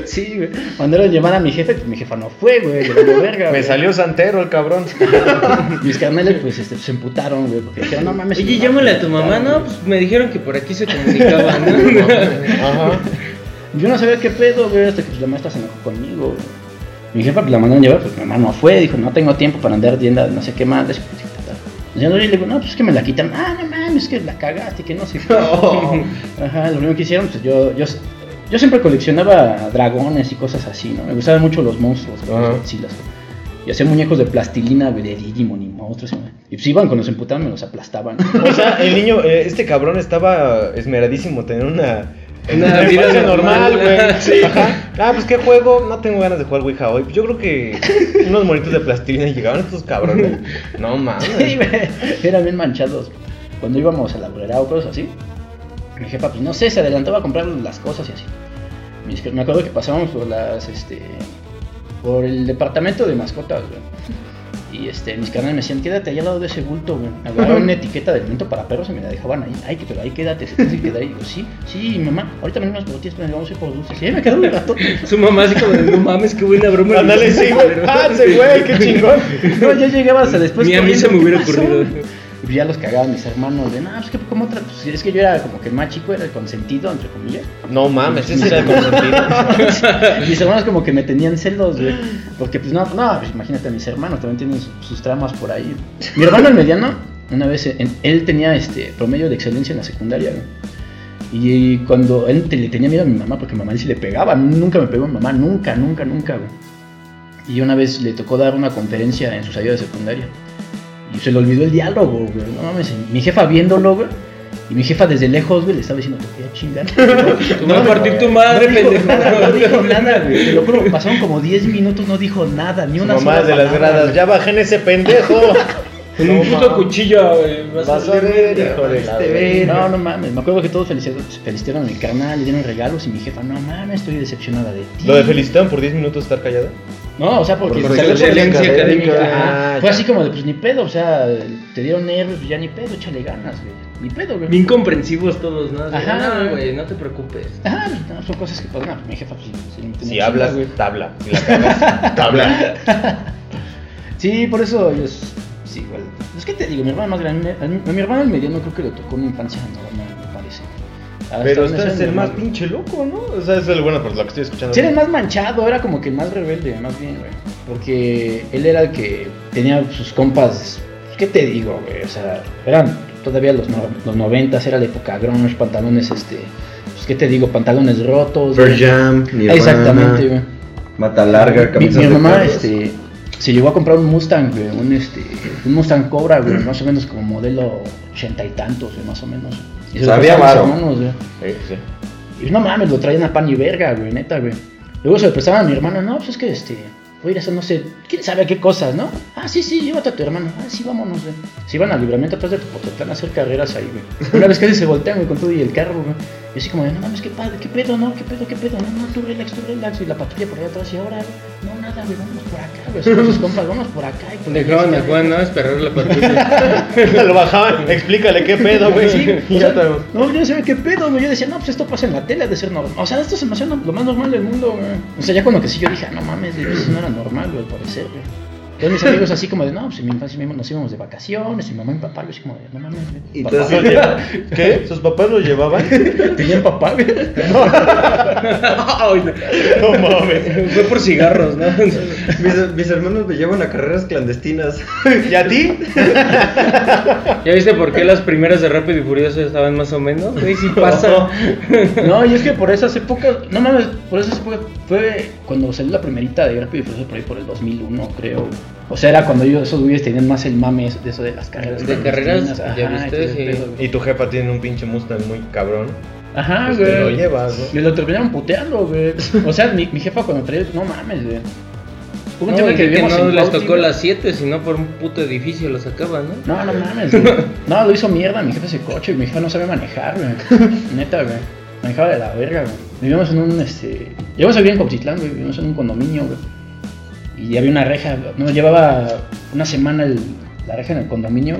S3: Sí, güey. Mandaron llamar a mi jefe, pues mi jefa no fue, güey, verga.
S4: Me
S3: güey.
S4: salió santero el cabrón.
S3: Mis carnales, pues, este, se emputaron, güey, porque dijeron, no mames.
S1: Oye, llámale a tu mamá,
S3: güey".
S1: no, pues me dijeron que por aquí se comunicaban, ¿no?
S4: Ajá.
S3: Yo no sabía qué pedo, güey, hasta que pues, la maestra se enojó conmigo, güey. Mi jefa pues, la mandaron llevar, pues mi mamá no fue, dijo, no tengo tiempo para andar tienda, no sé qué más. Pues, yo le digo, no, pues es que me la quitan. Ah, no mames, es que la cagaste, que no sé qué. Ajá, lo único que hicieron, pues yo, yo, yo siempre coleccionaba dragones y cosas así, ¿no? Me gustaban mucho los monstruos, güey,
S4: Ajá.
S3: los Godzillas. Y hacía muñecos de plastilina, de Digimon y monstruos. güey. Y pues iban, cuando se emputaban, me los aplastaban.
S4: O sea, el niño, eh, este cabrón estaba esmeradísimo tener una.
S1: Una vida normal.
S4: güey. Sí. Ajá. Ah, pues qué juego. No tengo ganas de jugar Ouija hoy. Yo creo que unos monitos de plastilina y llegaban estos cabrones. No mames.
S3: Sí, güey, eran bien manchados. Cuando íbamos a la o cosas así, mi jefa, pues no sé, se adelantaba a comprar las cosas y así. Mis- Me acuerdo que pasábamos por las, este, por el departamento de mascotas, güey. Y este, mis canales me decían, quédate ahí al lado de ese bulto, güey. Agarraron una etiqueta de alimento para perros y me la dejaban ahí. Ay, pero ahí quédate, se tiene que quedar ahí. Y digo, sí, sí, mamá, ahorita venimos por ti, pero vamos a ir por dulces. Y ahí me quedó un rato.
S1: Su mamá así como de, no mames, qué buena broma.
S4: Ándale, sí, güey. Ah, güey, qué chingón.
S3: No, yo llegaba hasta después.
S1: Ni a mí se me hubiera ocurrido.
S3: Y ya los cagaban mis hermanos de, no, pues que como otra, pues es que yo era como que el más chico, era el consentido, entre comillas.
S4: No mames, ese era el consentido.
S3: mis hermanos como que me tenían celos, güey. Porque pues no, no, pues imagínate a mis hermanos, también tienen su- sus tramas por ahí. Mi hermano el mediano, una vez, en- él tenía este promedio de excelencia en la secundaria, güey. Y cuando él te- le tenía miedo a mi mamá, porque mamá sí le pegaba, nunca me pegó mi mamá, nunca, nunca, nunca, güey. Y una vez le tocó dar una conferencia en su salida de secundaria. Y se le olvidó el diálogo, güey. No mames, mi jefa viéndolo, güey. Y mi jefa desde lejos, güey, le estaba diciendo, te voy a chingar.
S1: Te voy a partir tu madre,
S3: no
S1: pendejo.
S3: No dijo nada, güey. Te lo juro, pasaron como 10 minutos, no dijo nada, ni una
S4: Mamá
S3: sola
S4: de las gradas, ya bajen ese pendejo.
S1: Con un puto cuchillo, güey. Vas
S4: Vas
S1: a
S4: ver, hijo de.
S3: No, no mames, me acuerdo que todos felicitaron, a mi carnal, le dieron regalos y mi jefa, no mames, estoy decepcionada de ti.
S4: ¿Lo de felicitaron por 10 minutos estar callada?
S3: No, o sea, porque
S2: Por
S3: salió por
S1: excelencia académica.
S3: Ajá.
S4: Ah,
S3: Fue así como de, pues ni pedo, o sea, te dieron nervios, pues ya ni pedo, échale ganas, güey. Ni pedo, güey.
S1: Bien comprensivos todos, ¿no? Así,
S3: Ajá.
S1: No, güey, no te preocupes.
S3: Ajá, no, son cosas que pasan. No, pues, mi jefa, pues
S4: Si
S3: chinga,
S4: hablas,
S3: güey.
S4: tabla. Si la cagas, tabla.
S3: Sí, por eso yo es- sí, igual. Es que te digo, mi hermano más grande, a mi, a mi hermano el mediano creo que le tocó una infancia normal. Hasta
S4: Pero este es el más pinche loco, ¿no? O sea, es el bueno por lo que estoy escuchando.
S3: Sí, era el más manchado, era como que el más rebelde, más bien, güey. Porque él era el que tenía sus compas. ¿Qué te digo, güey? O sea, eran todavía los, no- los noventas, era la época grunge, pantalones, este. Pues, ¿qué te digo? Pantalones rotos.
S2: Pearl. Jam, Nirvana,
S3: Exactamente, güey.
S2: Mata larga,
S3: Mi,
S2: camisas
S3: mi
S2: de
S3: mamá, este. Se llegó a comprar un Mustang, güey, un, este, un Mustang Cobra, güey, más o menos como modelo ochenta y tantos, güey, más o menos. Y se
S2: Sabía varo.
S3: hermanos, güey.
S4: Sí, sí.
S3: Y no mames, lo traían a pan y verga, güey, neta, güey. Luego se lo prestaban a mi hermano, no, pues es que este, voy a ir a hacer no sé, quién sabe qué cosas, ¿no? Ah, sí, sí, llévate a tu hermano. Ah, sí, vámonos, güey. Se iban al libramiento atrás de tu pototán a hacer carreras ahí, güey. Una vez casi se voltean, güey, con todo y el carro, güey. Y así como, de, no mames, qué padre, qué pedo, no, qué pedo, qué pedo, no, no, tú relax, tú relax. Y la patrulla por allá atrás, y ahora, no, nada, güey, vámonos por acá, güey. Sus compas, vámonos por acá. Y por
S1: Dejaban a Juan, ¿no? Esperar la patrulla.
S4: Lo bajaban, explícale qué pedo, güey.
S3: Sí, o
S4: ya
S3: sea, no, yo qué pedo, güey. Yo decía, no, pues esto pasa en la tele, ha de ser normal. O sea, esto se me hacía lo más normal del mundo, güey. O sea, ya cuando que sí yo dije, no mames, eso no era normal, güey, al parecer, güey. Todos mis amigos así como de, no, pues en mi infancia nos íbamos de vacaciones, y mi mamá y mi papá, yo así como de, no mames.
S2: Y
S3: papá,
S2: tú así-
S4: ¿Lo lleva- ¿Qué? ¿Sus papás lo llevaban?
S3: ¿Tenían papá?
S1: Ay,
S4: No mames.
S1: Fue por cigarros, ¿no?
S2: Mis, mis hermanos me llevan a carreras clandestinas.
S4: ¿Y a ti?
S1: ¿Ya viste por qué las primeras de Rápido y Furioso estaban más o menos? Güey, sí pasa.
S3: No, y es que por esas épocas, no mames, por esas épocas fue cuando salió la primerita de Rápido y Furioso por ahí por el 2001, creo. O sea, era cuando yo, esos güeyes tenían más el mame de eso de las carreras.
S1: De carreras,
S3: clandestinas,
S1: ya
S3: ajá,
S1: viste,
S3: y
S1: sí.
S4: Y tu jefa tiene un pinche Mustang muy cabrón.
S3: Ajá,
S4: Pues
S3: güey.
S4: te lo llevas, ¿no?
S3: Me lo terminaron puteando, güey. O sea, mi, mi jefa cuando traía, no mames, güey. Hubo un
S1: No, y que
S3: vivíamos
S1: no
S3: en
S1: les tocó las 7, sino por un puto edificio lo sacaban, ¿no?
S3: No, no mames, güey. No, lo hizo mierda mi jefe ese coche. Mi jefa no sabe manejar, güey. Neta, güey. Manejaba de la verga, güey. Vivíamos en un, este... Llegamos a vivir en Coxitlán, güey. Vivíamos en un condominio. Y había una reja. No, llevaba una semana el- la reja en el condominio.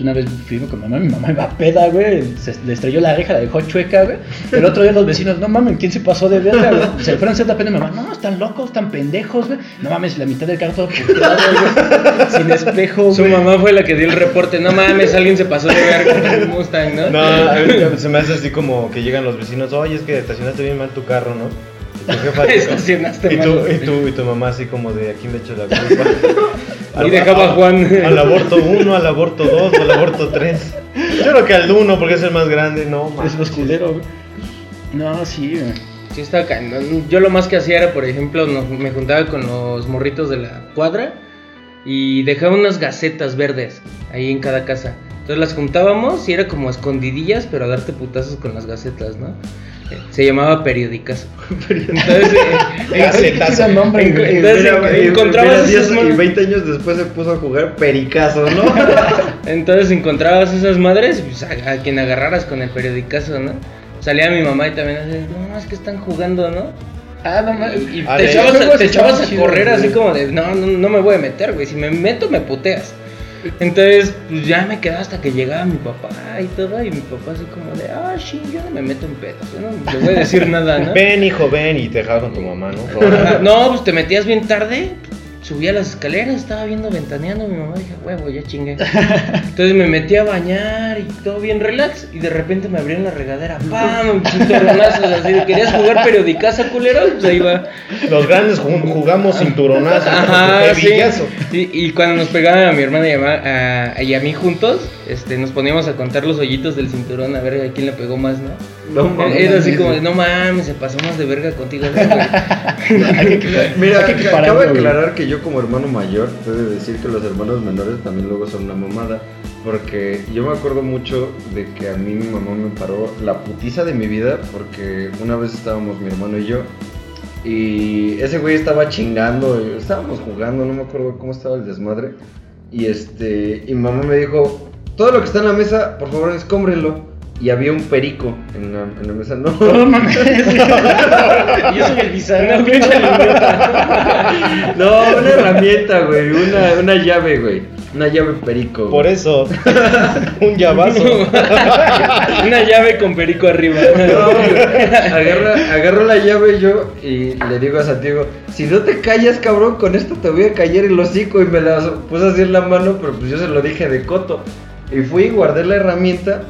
S3: Pues una vez fui con mi mamá, mi mamá iba peda, güey. Se le estrelló la reja, la dejó chueca, güey. El otro día los vecinos, no mames, ¿quién se pasó de verga, güey? Se le fueron a hacer la pena a mi mamá. No, están locos, están pendejos, güey. No mames, la mitad del carro todo puteado, güey. Sin espejo,
S1: Su
S3: güey.
S1: mamá fue la que dio el reporte. No mames, alguien se pasó de verga con el Mustang, ¿no?
S4: No, a mí se me hace así como que llegan los vecinos, oye, es que estacionaste bien mal tu carro, ¿no? Y tu jefa
S1: Estacionaste
S4: y
S1: mal.
S4: tu, y, tu, y tu mamá así como de, ¿a quién le echo la culpa?
S1: Y dejaba a Juan.
S4: Al aborto 1, al aborto 2 o al aborto 3. Yo creo que al 1 porque es el más grande, no,
S3: Es
S4: más.
S3: los culeros, güey. No, sí, güey.
S1: Sí, está cañón. Yo lo más que hacía era, por ejemplo, nos- me juntaba con los morritos de la cuadra y dejaba unas gacetas verdes ahí en cada casa. Entonces las juntábamos y era como escondidillas, pero a darte putazos con las gacetas, ¿no? Se llamaba periodicazo. Entonces,
S4: Gacetazo.
S3: Nombre,
S1: En- entonces,
S2: Mira,
S1: encontrabas
S2: mira,
S1: esas
S2: 10 y
S1: mon-
S2: 20 años después se puso a jugar pericazo, ¿no?
S1: entonces encontrabas esas madres, pues, a, a quien agarraras con el periodicazo, ¿no? Salía mi mamá y también así, no, es que están jugando, ¿no?
S3: Ah, no mames.
S1: Y
S4: Ah,
S1: te echabas, a, te echabas a correr así como de, no, no, no me voy a meter, güey. Si me meto, me puteas. Entonces, pues ya me quedaba hasta que llegaba mi papá y todo. Y mi papá así como de, ah, sí, yo no me meto en pedos. Yo no le voy a decir nada, ¿no?
S4: Ven, hijo, ven y te dejaba con tu mamá, ¿no?
S1: No, pues te metías bien tarde. Subía las escaleras, estaba viendo ventaneando. Mi mamá dije, huevo, ya chingué. Entonces me metí a bañar y todo bien relax. Y de repente me abrieron la regadera, ¡pam! Cinturonazos así. de, ¿Querías jugar periodicaza, culero? Pues ahí va.
S4: Los grandes ju- jugamos cinturonazo,
S1: Ajá, sí. Y, cuando nos pegaban a mi hermana y a, ma- a- y a mí juntos, este, nos poníamos a contar los hoyitos del cinturón a ver a quién le pegó más, ¿no?
S2: No mames.
S1: Era así como de, no mames, se pasó más de verga contigo. güey".
S2: Mira, cabe
S3: güey.
S2: aclarar que yo como hermano mayor, he de decir que los hermanos menores también luego son una mamada. Porque yo me acuerdo mucho de que a mí mi mamá me paró la putiza de mi vida porque una vez estábamos mi hermano y yo y ese güey estaba chingando, estábamos jugando, no me acuerdo cómo estaba el desmadre. Y este, y mi mamá me dijo, todo lo que está en la mesa, por favor, escómbrenlo. y había un perico en la, en la mesa. No,
S3: No mames. Yo soy el bizarro.
S1: Una pinche libreta.
S2: no, una herramienta, güey. Una, una llave, güey. Una llave perico. güey.
S4: Por eso, un llavazo.
S1: Una llave con perico arriba.
S2: No. Agarra, agarro la llave yo y le digo a Santiago, si no te callas, cabrón, con esto te voy a callar el hocico y me la puse así en la mano, pero pues yo se lo dije de coto. Y fui y guardé la herramienta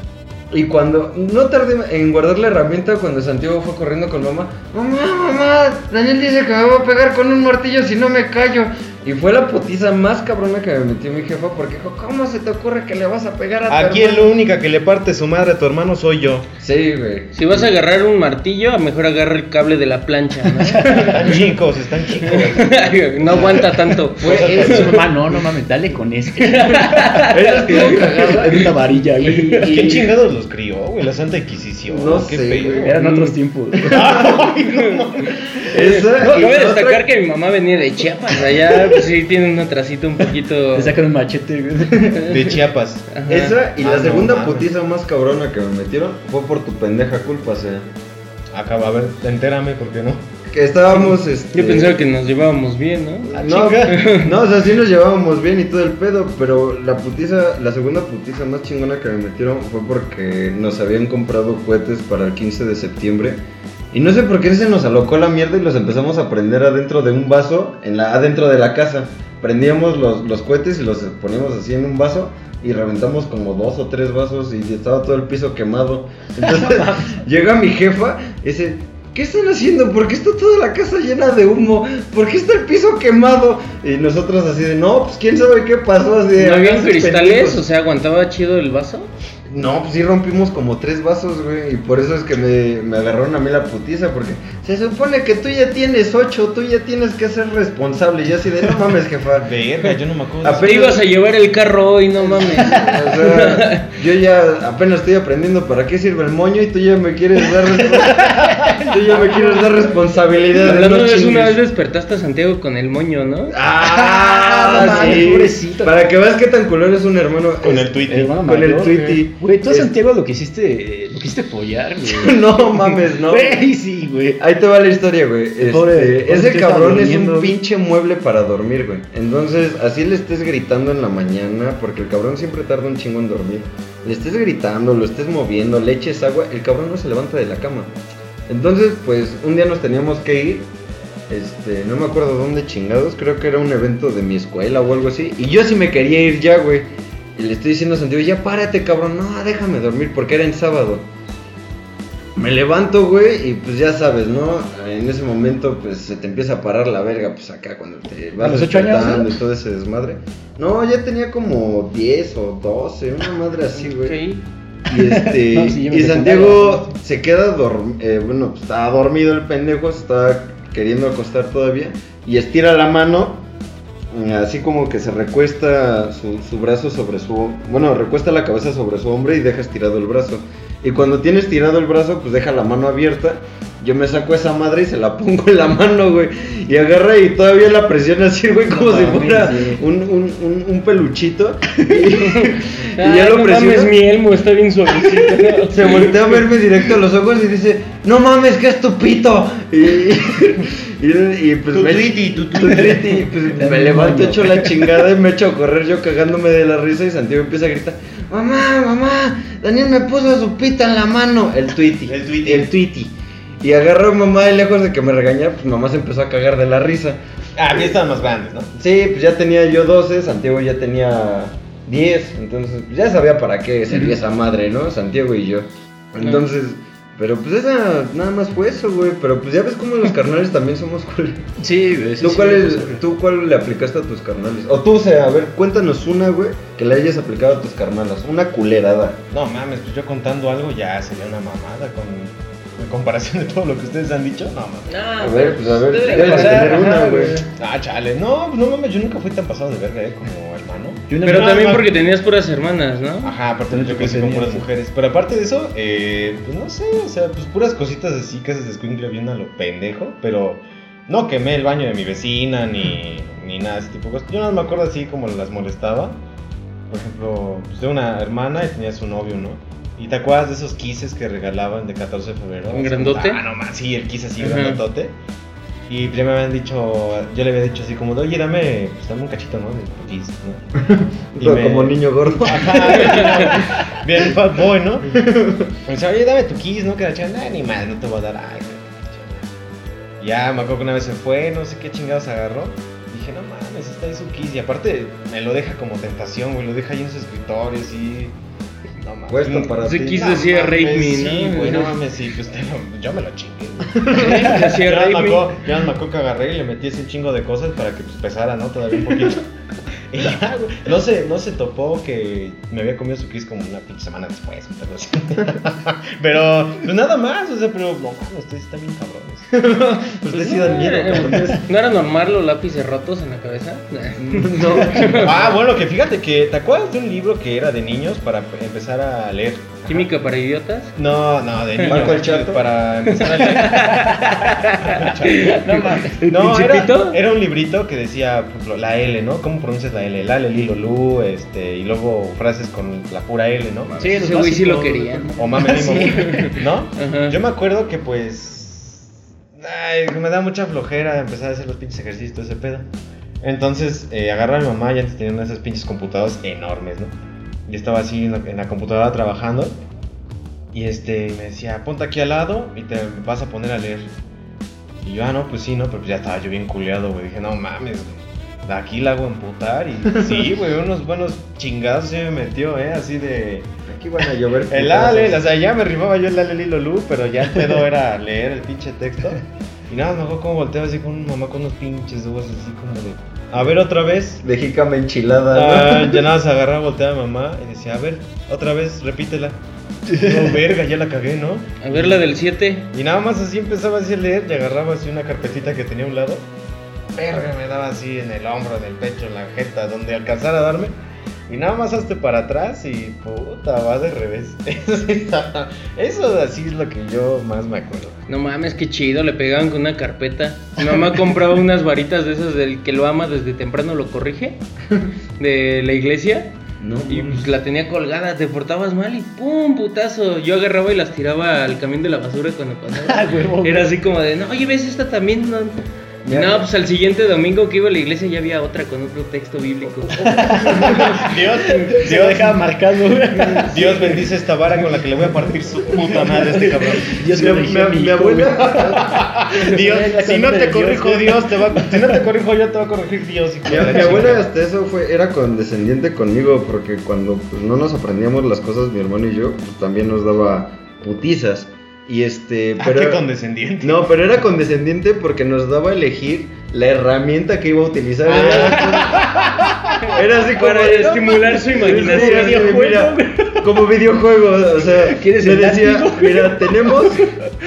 S2: y cuando, no tardé en guardar la herramienta cuando Santiago fue corriendo con mamá, mamá, mamá, Daniel dice que me va a pegar con un martillo si no me callo. Y fue la putiza más cabrona que me metió mi jefa porque dijo, ¿cómo se te ocurre que le vas a pegar a tu
S4: Aquí el
S2: hermano?"
S4: única que le parte su madre a tu hermano soy yo.
S2: Sí, güey.
S1: Si vas a agarrar un martillo, a mejor agarra el cable de la plancha, ¿no?
S4: Están chicos, están chicos.
S1: no aguanta tanto.
S3: Fue eso, mamá, no, no mames, dale con este.
S2: Esa estuvo cagada.
S3: Es una varilla, güey.
S4: ¿Quién chingados los crió, güey? La Santa Inquisición.
S2: No
S4: Qué
S2: sé, güey.
S3: Eran otros tiempos.
S2: Esa
S1: No,
S2: y
S1: cabe destacar
S2: otra-
S1: que mi mamá venía de Chiapas, allá pues, sí tiene un atrasito un poquito.
S3: Te sacan un machete, güey.
S4: De Chiapas.
S1: Ajá.
S2: Esa y
S4: Ah,
S2: la
S4: no
S2: segunda
S4: mames.
S2: putiza más cabrona que me metieron fue por tu pendeja culpa, o sea.
S4: Acaba, a ver, entérame, ¿por qué no?
S2: Que estábamos, este...
S1: Yo pensaba que nos llevábamos bien, ¿no?
S2: No,
S4: chinga.
S2: no, o sea, sí nos llevábamos bien y todo el pedo, pero la putiza, la segunda putiza más chingona que me metieron fue porque nos habían comprado cohetes para el 15 de septiembre. Y no sé por qué se nos alocó la mierda y los empezamos a prender adentro de un vaso, en la, adentro de la casa. Prendíamos los, los cohetes y los poníamos así en un vaso y reventamos como dos o tres vasos y estaba todo el piso quemado. Entonces llega mi jefa y dice, ¿qué están haciendo? ¿Por qué está toda la casa llena de humo? ¿Por qué está el piso quemado? Y nosotros así de, no, pues quién sabe qué pasó. Así de,
S1: ¿No habían
S2: "Háganse
S1: cristales?
S2: pendejos".
S1: O sea, ¿aguantaba chido el vaso?
S2: No, pues sí rompimos como tres vasos, güey. Y por eso es que me, me agarraron a mí la putiza. Porque se supone que tú ya tienes ocho, tú ya tienes que ser responsable. Y yo así de, no mames, jefa.
S4: Verga, yo no me acuerdo. de
S2: Apenas-
S1: Te ibas a llevar el carro hoy, no mames.
S2: O sea, yo ya apenas estoy aprendiendo para qué sirve el moño y tú ya me quieres dar, tú ya me quieres dar responsabilidad. de
S1: Hablando
S2: no
S1: de eso, una vez despertaste a Santiago con el moño, ¿no?
S2: Ah,
S3: mames,
S2: sí.
S3: pobrecito.
S2: Para que veas qué tan culero es un hermano.
S4: Con el tweet.
S3: Hermano
S2: Con el
S3: mayor,
S2: Tweety.
S3: güey. Güey, tú a Santiago lo quisiste, lo quisiste follar, güey.
S2: No mames, no.
S3: Güey, sí, güey.
S2: Ahí te va la historia, güey. Este,
S3: Pobre- pobre
S2: ese cabrón es un pinche mueble para dormir, güey. Entonces, así le estés gritando en la mañana, porque el cabrón siempre tarda un chingo en dormir. Le estés gritando, lo estés moviendo, le eches agua, el cabrón no se levanta de la cama. Entonces, pues, un día nos teníamos que ir. Este, no me acuerdo dónde chingados, creo que era un evento de mi escuela o algo así. Y yo sí me quería ir ya, güey. Y le estoy diciendo a Santiago, ya párate, cabrón. No, déjame dormir porque era en sábado. Me levanto, güey, y pues ya sabes, ¿no? En ese momento, pues se te empieza a parar la verga, pues acá cuando te vas
S3: ¿A los ocho años,
S2: despertando
S3: no?
S2: y todo ese desmadre. No, ya tenía como 10 o 12, una madre así, güey. Y este,
S3: No, sí,
S2: y Santiago se queda dormido, bueno, pues estaba dormido el pendejo, se estaba queriendo acostar todavía, y estira la mano, eh, así como que se recuesta su, su brazo sobre su, bueno, recuesta la cabeza sobre su hombro y deja estirado el brazo. Y cuando tiene estirado el brazo, pues deja la mano abierta. Yo me saco esa madre y se la pongo en la mano, güey. Y agarra y todavía la presiona así, güey, como
S3: No
S2: si fuera
S3: sí.
S2: un, un, un, un peluchito. Y, y
S1: Ay,
S2: ya lo
S1: no
S2: presiona.
S1: mames, mi elmo está bien suavecito.
S2: Se voltea a verme directo a los ojos y dice, no mames, que es tu pito. Y, y, y, pues
S4: Tu
S2: me,
S4: twitty, tu
S2: tu pues, me levanto, echo la chingada y me echo a correr yo cagándome de la risa y Santiago empieza a gritar, mamá, mamá, Daniel me puso su pita en la mano. El twitty.
S4: El twitty.
S2: El twitty. Y agarró a mamá y lejos de que me regañara, pues mamá se empezó a cagar de la risa.
S4: Ah, ya estaban más grandes, ¿no?
S2: Sí, pues ya tenía yo 12, Santiago ya tenía 10, entonces ya sabía para qué servía esa madre, ¿no? Santiago y yo. Entonces, pero pues esa nada más fue eso, güey, pero pues ya ves cómo los carnales también somos culeros.
S3: Sí, güey. sí,
S2: ¿Tú,
S3: sí,
S2: cuál es-
S3: pues.
S2: ¿Tú cuál le aplicaste a tus carnales? O tú, o sea, a ver, cuéntanos una, güey, que le hayas aplicado a tus carnalas, una culerada.
S4: No mames, pues yo contando algo ya sería una mamada con en comparación de todo lo que ustedes han dicho. No mames.
S2: A ver, pues a ver,
S1: debe
S2: debes de tener una, güey.
S4: Ah, chale. No, pues no mames, yo nunca fui tan pasado de verga, eh, como
S1: Pero también porque tenías puras hermanas, ¿no?
S4: Ajá, aparte
S3: Pero
S4: yo crecí con puras mujeres. Pero aparte de eso, eh, pues no sé, o sea, pues puras cositas así que haces escuincle bien a lo pendejo. Pero no quemé el baño de mi vecina ni, ni nada de ese tipo de cosas. Yo no me acuerdo así como las molestaba. Por ejemplo, pues de una hermana y tenía su novio, ¿no? ¿Y te acuerdas de esos kisses que regalaban de 14 de febrero?
S1: ¿Un grandote?
S4: Ah, no más, sí, el kiss así
S1: Ajá.
S4: grandotote. Y ya me habían dicho, yo le había dicho así como, oye, dame, pues dame un cachito, ¿no? De kiss, ¿no? Y me-
S2: Como niño gordo.
S4: Ajá, bien fat boy, ¿no? Me dice, oye, dame tu kiss, ¿no? Que la chica, "Nah, ni más, no te voy a dar. Ay, Ya, me acuerdo que una vez se fue, no sé qué chingados agarró. Dije, no mames, está ahí su kiss. Y aparte, me lo deja como tentación, güey. Lo deja ahí en su escritorio, así. No mames.
S2: Puesto para
S1: Ese
S2: ti.
S1: kiss
S4: No mames,
S1: rape me,
S4: Sí,
S1: ¿no?
S4: güey, no mames, sí, pues te lo- yo me lo chingué.
S1: Decía
S4: Ya
S1: rape
S4: me
S1: me.
S4: ya me acuerdo que agarré y le metí ese chingo de cosas para que pues, pesara, ¿no? Todavía un poquito. Y ya, güey. No se, no se topó que me había comido su kiss como una pinche semana después. así. pero, pues nada más, o sea, pero no ustedes están bien cabrones.
S2: Pues te sí dan miedo.
S1: ¿No era normal los lápices rotos en la cabeza?
S2: No.
S4: Ah, bueno, que fíjate que, ¿te acuerdas de un libro que era de niños para empezar a leer?
S1: ¿Química para idiotas?
S4: No, no, de niños.
S2: Marco el Chato.
S4: Para empezar a leer.
S3: No mames.
S4: No, era, era un librito que decía, por ejemplo, la L, ¿no? ¿Cómo pronuncias la L? La L, Lilo, Lu, este, y luego frases con la pura L, ¿no?
S3: Sí,
S1: Ese güey sí lo
S3: básicos.
S1: quería.
S4: O mame limo, ¿no?
S1: Ajá.
S4: Yo me acuerdo que pues. Ay, me da mucha flojera empezar a hacer los pinches ejercicios, ese pedo. Entonces, eh, agarré a mi mamá y antes tenía una de esas pinches computadoras enormes, ¿no? Y estaba así en la, en la computadora trabajando. Y este, me decía, ponte aquí al lado y te vas a poner a leer. Y yo, ah, no, pues sí, no, pero ya estaba yo bien culeado, güey. Dije, no mames, güey. de Aquí la hago emputar. Y sí, güey, unos buenos chingados se me metió, ¿eh? Así de.
S2: Aquí van a llover.
S4: El Ale, o sea, ya me rimaba yo el Ale Lilo Lu, pero ya el pedo era leer el pinche texto. Y nada, me acuerdo como volteaba así con mamá con unos pinches ojos así como de. A ver otra vez.
S2: De jícama enchilada.
S4: Ah,
S2: ¿no?
S4: ya nada se agarraba, volteaba a mamá y decía, a ver, otra vez, repítela. No, verga, ya la cagué, ¿no?
S1: A ver la del 7.
S4: Y nada más así empezaba así a leer y agarraba así una carpetita que tenía a un lado. Verga, me daba así en el hombro, en el pecho, en la jeta, donde alcanzara a darme. Y nada más hazte para atrás y puta, va de revés. Eso, sí está- eso así es lo que yo más me acuerdo.
S1: No mames, qué chido, le pegaban con una carpeta. Mi mamá compraba unas varitas de esas del que lo ama desde temprano lo corrige. De la iglesia.
S2: No,
S1: Y pues la tenía colgada, te portabas mal y ¡pum! putazo. Yo agarraba y las tiraba al camión de la basura cuando pasaba.
S3: Ah, huevo,
S1: Era así como de, no, oye, ¿ves esta también? No,
S2: Ya.
S1: no, pues al siguiente domingo que iba a la iglesia ya había otra con otro texto bíblico.
S4: Dios,
S3: lo dejaba marcado.
S4: Dios bendice esta vara con la que le voy a partir su puta madre a este cabrón.
S3: Dios
S2: Mi-
S3: corrigió a
S2: mi- abuela-
S4: Dios, si no te corrijo
S3: Dios,
S4: Dios, te va, si no te corrijo yo te va a corregir Dios.
S2: Mi, abuela hasta eso fue, era condescendiente conmigo porque cuando pues, no nos aprendíamos las cosas, mi hermano y yo, pues, también nos daba putizas. Y este,
S4: Ah,
S2: pero...
S4: qué condescendiente.
S2: No, pero era condescendiente porque nos daba a elegir la herramienta que iba a utilizar.
S4: Ah.
S2: Era, así como
S1: Para
S2: de,
S1: estimular su imaginación.
S2: sí, mira, como videojuego, o sea,
S3: ¿Quieres
S2: me decía,
S3: látigo?
S2: mira, tenemos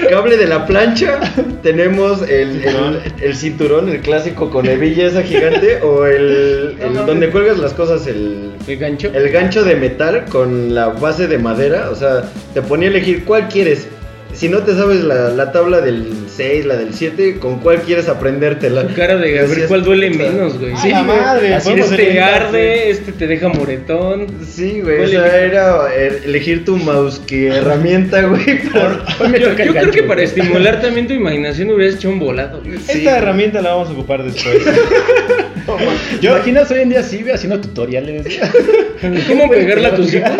S2: cable de la plancha, tenemos el, el, el cinturón, el clásico con hebilla esa gigante, o el, el donde cuelgas las cosas, el,
S1: ¿El gancho?
S2: el gancho de metal con la base de madera, o sea, te ponía a elegir cuál quieres. Si no te sabes la, la tabla del 6, la del 7, ¿con cuál quieres aprendértela?
S1: Tu cara de a ver
S2: Decías,
S1: cuál duele menos, güey.
S4: Sí, la madre,
S1: Así este arde, este te deja moretón.
S2: Sí, güey, o
S1: ¿Cuál
S2: sea, era eh, elegir tu mouse que herramienta, güey, para...
S1: Yo, yo creo
S3: gancho,
S1: que para
S3: güey.
S1: estimular también tu imaginación hubieras hecho un volado. güey.
S4: Esta
S2: Sí.
S4: herramienta la vamos a ocupar después.
S3: ¿Te imaginas hoy en día güey, haciendo tutoriales?
S1: ¿Cómo pegarla a tus hijos?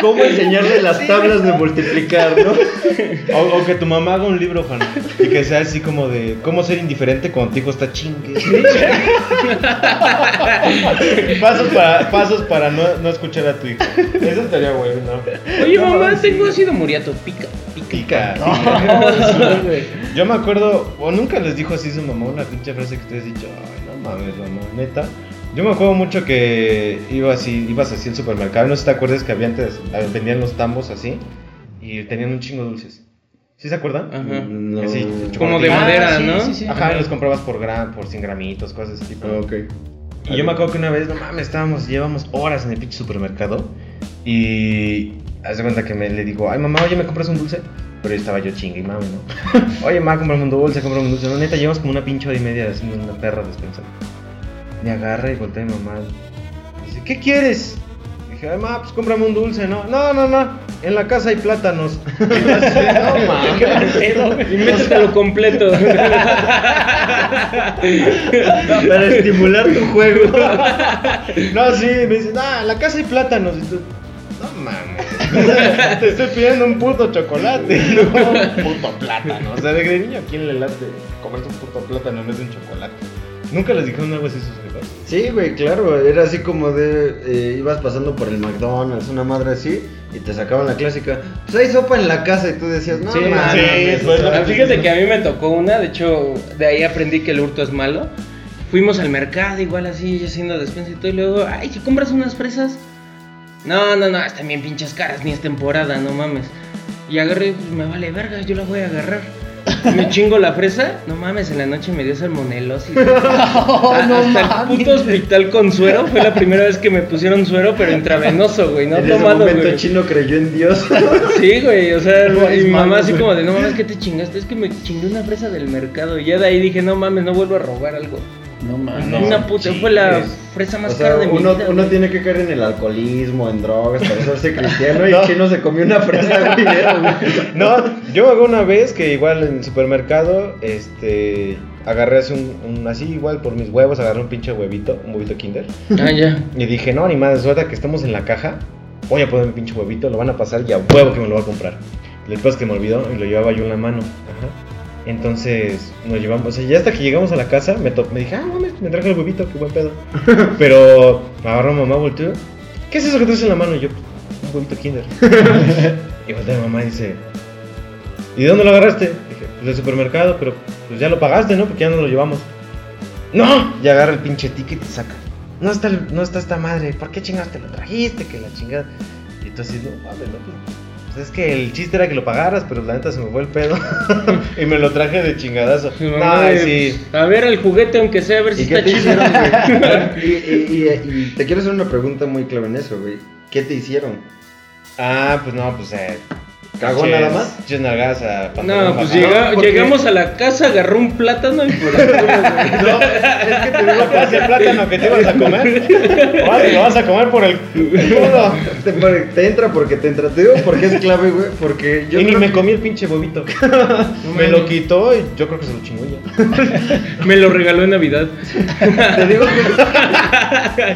S2: ¿Cómo enseñarle las tablas de multiplicar, no?
S4: O, o que tu mamá haga un libro, Juan. Y que sea así como de cómo ser indiferente cuando tu hijo está chingue. pasos para, pasos para no, no escuchar a tu hijo. Eso estaría bueno, ¿no?
S1: Oye,
S4: No,
S1: mamá,
S4: sí.
S1: tengo ácido muriato. Pica, pica.
S4: Pica.
S3: No, güey.
S4: Yo me acuerdo, o nunca les dijo así su mamá una pinche frase que ustedes dicho, ay, no mames, mamá, neta. Yo me acuerdo mucho que iba así, ibas así al supermercado, no sé si te acuerdas que había antes, eh, vendían los tambos así y tenían un chingo de dulces. ¿Sí se acuerdan?
S1: Ajá.
S2: No.
S4: Así,
S1: Como de
S4: Ah,
S1: madera,
S3: sí,
S1: ¿no?
S3: sí, sí.
S4: Ajá, y los comprabas por gram, por 100 gramitos, cosas de ese tipo.
S2: Ah, ok.
S4: Y yo me acuerdo que una vez, no mames, estábamos, llevamos horas en el pinche supermercado y haz de cuenta que me le digo, ay mamá, oye, ¿me compras un dulce? Pero estaba yo chingue y mami, ¿no? oye, mamá, comprame un dulce, comprame un dulce. No, neta, llevamos como una pinche hora y media haciendo una perra despensa. Me agarra y voltea a mi mamá. Dice, ¿qué quieres? Dije, ay, ma, pues cómprame un dulce, ¿no? No, no, no, en la casa hay plátanos. Y yo así, no, mames.
S1: Y métetelo completo.
S2: Para estimular tu juego.
S4: No, sí, me dice, no, en la casa hay plátanos. Y tú, no mames. Te estoy pidiendo un puto chocolate, no un puto plátano. O sea, de niño, ¿a quién le late comerse un puto plátano en vez de un chocolate? ¿Nunca les dijeron algo así sus jefas?
S2: Sí, güey, claro, era así como de, eh, ibas pasando por el McDonald's, una madre así, y te sacaban la clásica, pues hay sopa en la casa, y tú decías, no,
S1: Sí,
S4: sí, pues,
S1: Fíjate que a mí me tocó una, de hecho, de ahí aprendí que el hurto es malo. Fuimos al mercado, igual así, haciendo despensa y todo, y luego, ay, si compras unas fresas. No, no, no, están bien pinches caras, ni es temporada, no mames. Y agarré, pues me vale verga, yo la voy a agarrar. Me chingo la fresa, no mames, en la noche me dio salmonelosis. A-
S3: no
S1: hasta el puto hospital con suero, fue la primera vez que me pusieron suero, pero intravenoso, güey, no
S2: en ese
S1: tomado,
S2: momento
S1: güey.
S2: Chino creyó en Dios.
S1: Sí, güey, o sea,
S3: No,
S1: y mi mamá así
S3: güey.
S1: como de, no mames, ¿qué te chingaste? Es que me chingué una fresa del mercado. Y ya de ahí dije, no mames, no vuelvo a robar algo.
S3: No mames.
S4: No,
S1: una puta, fue la fresa más
S2: o sea,
S1: cara de mi
S2: uno,
S1: vida.
S2: uno
S1: güey.
S2: tiene que caer en el alcoholismo, en drogas, para hacerse cristiano, y
S4: No.
S2: Chino se comió una fresa, güey.
S4: No, yo hago una vez que igual en el supermercado, este, agarré así un, un- así igual por mis huevos, agarré un pinche huevito, un huevito Kinder.
S1: Ah, ya.
S4: Y dije, no, ni más, suelta que estemos en la caja, voy a poner mi pinche huevito, lo van a pasar y a huevo que me lo voy a comprar. Después que me olvidó y lo llevaba yo en la mano. Ajá. Entonces nos llevamos, o sea, ya hasta que llegamos a la casa me, to- me dije, ah, mames, me traje el huevito, qué buen pedo. Pero me agarró mamá, volteó, ¿qué es eso que traes en la mano? Y yo, un huevito Kinder. y voltea mamá y dice, ¿y de dónde lo agarraste? Dije, pues del supermercado, pero pues ya lo pagaste, ¿no? Porque ya no lo llevamos. ¡No! Y agarra el pinche ticket y saca. No está, el- no está esta madre, ¿por qué chingaste lo trajiste? Que la chingada. Y entonces, no, mames, no, pues, pues es que el chiste era que lo pagaras, pero la neta se me fue el pedo. y me lo traje de chingadazo. No,
S1: de,
S4: sí.
S1: A ver el juguete, aunque sea, a ver si
S2: ¿Y qué
S1: está
S2: te
S1: chido.
S2: hicieron, güey? y, y- y- y te quiero hacer una pregunta muy clave en eso, güey. ¿Qué te hicieron?
S4: Ah, pues no, pues eh.
S2: ¿Cagó nada más?
S4: pinches nalgadas a
S1: No, pues
S4: bajado.
S1: llega-
S4: No, porque-
S1: llegamos a la casa, agarró un plátano y por ahí.
S4: No, es que te digo que ese plátano que te ibas a comer. Ahora te lo vas a comer por el culo.
S2: Te, te entra porque te entra. Te digo porque es clave, güey. Porque yo
S4: y ni
S2: creo
S4: me
S2: que-
S4: comí el pinche huevito. me lo quitó y yo creo que se lo chingó ya.
S1: Me lo regaló en Navidad.
S2: Te digo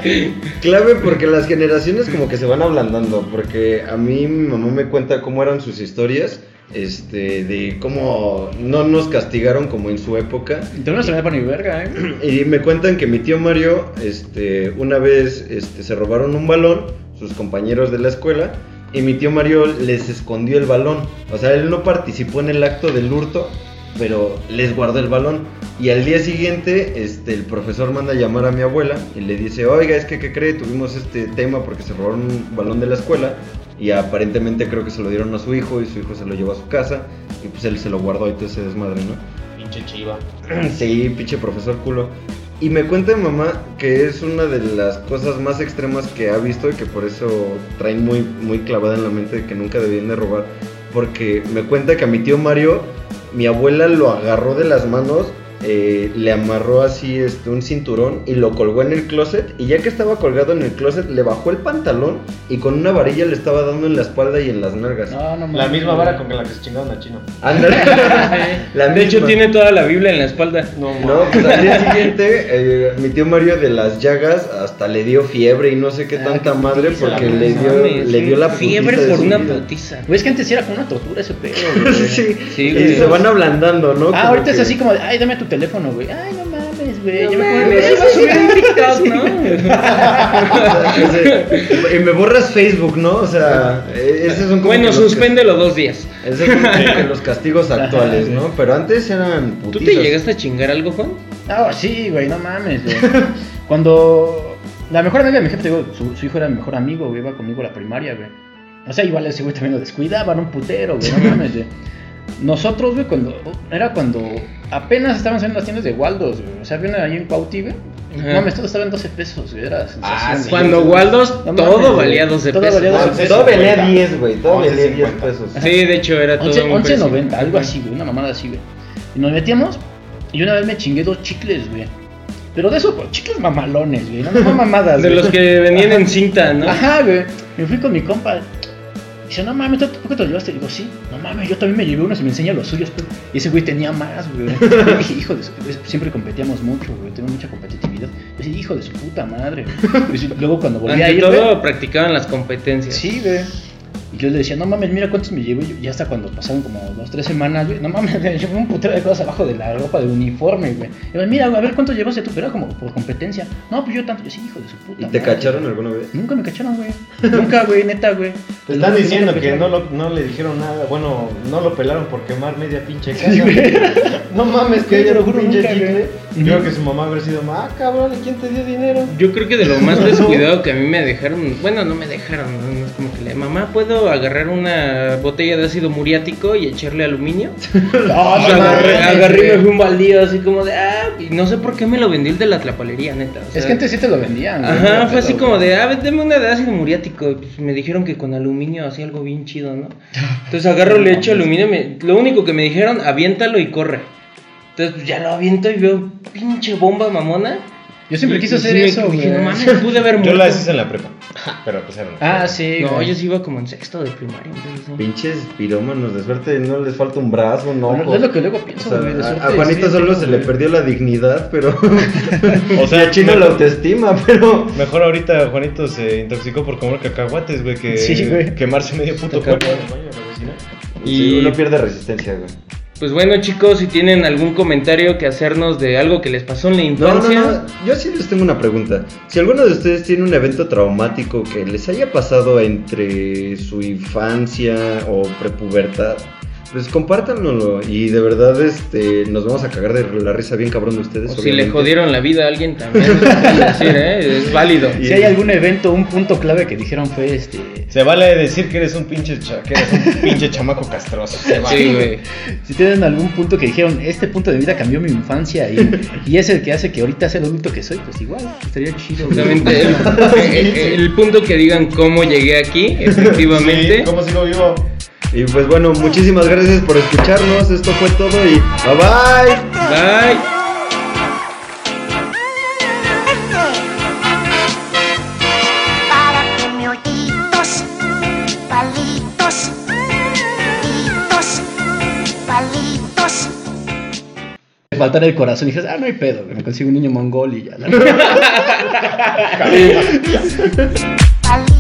S2: que clave porque las generaciones como que se van ablandando. Porque a mí mi mamá me cuenta cómo eran sus historias. Este, de cómo no nos castigaron como en su época.
S3: Tú no se ni verga, eh.
S2: Y me cuentan que mi tío Mario, este, una vez este, se robaron un balón, sus compañeros de la escuela, y mi tío Mario les escondió el balón. O sea, él no participó en el acto del hurto, pero les guardó el balón. Y al día siguiente, este, el profesor manda a llamar a mi abuela y le dice, oiga, es que, ¿qué cree? Tuvimos este tema porque se robaron un balón de la escuela. Y aparentemente creo que se lo dieron a su hijo y su hijo se lo llevó a su casa. Y pues él se lo guardó y todo ese desmadre, ¿no?
S4: Pinche chiva.
S2: Sí, pinche profesor culo. Y me cuenta mi mamá que es una de las cosas más extremas que ha visto y que por eso traen muy, muy clavada en la mente de que nunca debían de robar. Porque me cuenta que a mi tío Mario, mi abuela lo agarró de las manos, eh, le amarró así este, un cinturón y lo colgó en el closet. Y ya que estaba colgado en el closet, le bajó el pantalón y con una varilla le estaba dando en la espalda y en las nalgas.
S3: No, no mames.
S4: La misma vara con la que se chingaron a Chino.
S2: Ándale. La
S1: de hecho, tiene toda la Biblia en la espalda.
S4: No,
S2: No, pues al día siguiente, eh, mi tío Mario de las llagas hasta le dio fiebre y no sé qué
S3: Ah,
S2: tanta
S3: qué
S2: madre
S3: putiza,
S2: porque le dio,
S1: mames,
S2: le dio la
S1: fiebre por una
S2: vida.
S1: putiza.
S3: Güey, es que antes era como una tortura ese pedo,
S2: sí,
S1: Sí,
S2: y
S1: güey.
S2: se van ablandando, ¿no?
S3: Ah,
S2: Como
S3: ahorita es así como de, ay, dame tu teléfono, güey. Ay, no mames, güey.
S1: No
S3: yo me
S1: mames, iba a subir un TikTok, ¿no?
S2: Sí, y me borras Facebook, ¿no? O sea, eh, esos son como
S1: Bueno,
S2: que los
S1: dos días.
S2: Esos son como los castigos actuales, ¿no? Pero antes eran
S1: ¿Tú
S2: putizas.
S1: te llegaste a chingar algo, Juan?
S3: Ah, sí, güey, no mames, güey. Cuando la mejor amiga de mi jefe, te digo, su, su hijo era mi mejor amigo, güey, iba conmigo a la primaria, güey. O sea, igual ese güey también lo descuidaban, un putero, güey, no mames, güey. Nosotros, güey, cuando. Era cuando apenas estaban saliendo las tiendas de Waldos, güey. O sea, había una ahí en Cuauti, güey. No mames, todo estaba en 12 pesos, güey. Era sensación.
S4: Ah,
S3: güey.
S4: sí.
S1: Cuando Waldos
S3: No
S1: todo
S3: mames,
S1: valía
S3: güey.
S1: 12
S3: Todo
S1: pesos.
S3: valía 12
S2: No, todo valía
S4: 11.50.
S2: 10, güey, todo valía 10
S4: 11.50.
S2: pesos.
S1: Sí, de hecho era todo
S3: 11,
S1: un precio.
S3: 11.90, algo así, güey, una mamada así, güey. Y nos metíamos y una vez me chingué dos chicles, güey. Pero de esos pues, chicles mamalones, güey. No, no mamadas,
S1: De
S3: güey.
S1: los que venían en cinta, ¿no?
S3: Ajá, güey. Me fui con mi compa. Dice, no mames, ¿tú por qué te lo llevaste? Digo, sí, no mames, yo también me llevé unos y me enseña los suyos. Pero... Y ese güey tenía más, güey. Dije, hijo de su... Siempre competíamos mucho, güey. Tenemos mucha competitividad. Yo dije, hijo de su puta madre, güey. Y luego cuando volví a
S1: Ante
S3: ir,
S1: todo,
S3: güey,
S1: practicaban las competencias.
S3: Sí, güey. Y yo le decía, no mames, mira cuántos me llevo. Y ya hasta cuando pasaron como dos, tres semanas, güey. No mames, me llevé un putero de cosas abajo de la ropa de uniforme, güey. Y yo, mira, güey, a ver cuánto llevaste tú, pero era como por competencia. No, pues yo tanto. Yo sí, hijo de su puta.
S2: ¿Y te
S3: madre.
S2: cacharon alguna vez?
S3: Nunca me cacharon, güey. Nunca, güey, neta, güey.
S4: Te están diciendo que no, lo, no le dijeron nada. Bueno, no lo pelaron por quemar media pinche casa.
S3: Sí, güey.
S4: no mames, que
S3: Sí,
S4: haya
S3: lo
S4: un
S3: juro,
S4: pinche
S3: nunca, güey.
S4: Creo que su mamá habría sido, ah, cabrón, ¿y quién te dio dinero?
S1: Yo creo que de lo más descuidado que a mí me dejaron, bueno, no me dejaron, no, No es como que le, mamá, ¿puedo agarrar una botella de ácido muriático y echarle aluminio?
S3: No,
S1: O sea,
S3: no
S1: agarré,
S3: mames,
S1: agarré y me
S3: güey.
S1: fui un baldío así como de, ah, y no sé por qué me lo vendió el de la tlapalería, neta. o sea,
S3: Es que antes sí te lo vendían. güey,
S1: Ajá, fue así como de, ah, deme una de ácido muriático. Y, pues, me dijeron que con aluminio hacía algo bien chido, ¿no? Entonces agarro, le echo aluminio. me- lo único que me dijeron, aviéntalo y corre. Entonces pues, ya lo aviento y veo pinche bomba mamona.
S3: Yo siempre quise hacer
S1: sí
S3: eso, güey.
S1: no mames, pude haber
S4: Yo
S1: muerto.
S4: la hice en la prepa. Pero pues era una
S3: Ah, sí.
S1: No,
S3: güey.
S1: yo sí iba como en sexto de primaria. entonces, sí.
S2: Pinches pirómanos, de suerte no les falta un brazo, un
S3: Bueno,
S2: ojo.
S3: es lo que luego
S2: O
S3: pienso,
S2: sea,
S3: güey. de
S2: a,
S3: suerte,
S2: a Juanito
S3: sí,
S2: solo se le perdió la dignidad, pero.
S4: O sea,
S2: y a Chino
S4: mejor-
S2: la autoestima, pero.
S4: Mejor ahorita Juanito se intoxicó por comer cacahuates, güey, que
S3: Sí, güey.
S4: quemarse medio puto cuerpo en el baño de la vecina.
S1: Y-
S2: Sí, uno pierde resistencia, güey.
S1: Pues bueno, chicos, si tienen algún comentario que hacernos de algo que les pasó en la
S2: No, no,
S1: infancia.
S2: no. Yo sí les tengo una pregunta. Si alguno de ustedes tiene un evento traumático que les haya pasado entre su infancia o prepubertad, pues compártanlo y de verdad este nos vamos a cagar de la risa bien cabrón de ustedes.
S1: O si le jodieron la vida a alguien también. decir, ¿eh? Es válido.
S3: Si hay algún evento, un punto clave que dijeron fue este.
S4: Se vale decir que eres un pinche, cha- que eres un pinche chamaco castroso. Se vale.
S1: Sí, güey.
S3: Si tienen algún punto que dijeron, este punto de vida cambió mi infancia y, y es el que hace que ahorita sea el adulto que soy, pues igual, estaría chido. güey.
S1: Justamente el, el- el punto que digan cómo llegué aquí, efectivamente.
S4: Sí, ¿Cómo sigo vivo?
S2: Y pues bueno, muchísimas gracias por escucharnos. Esto fue todo y bye bye.
S1: Bye.
S5: para que me ojitos, palitos, ojitos, palitos.
S3: Me faltara el corazón y dije, ah, no hay pedo, me consigo un niño mongol y ya. la-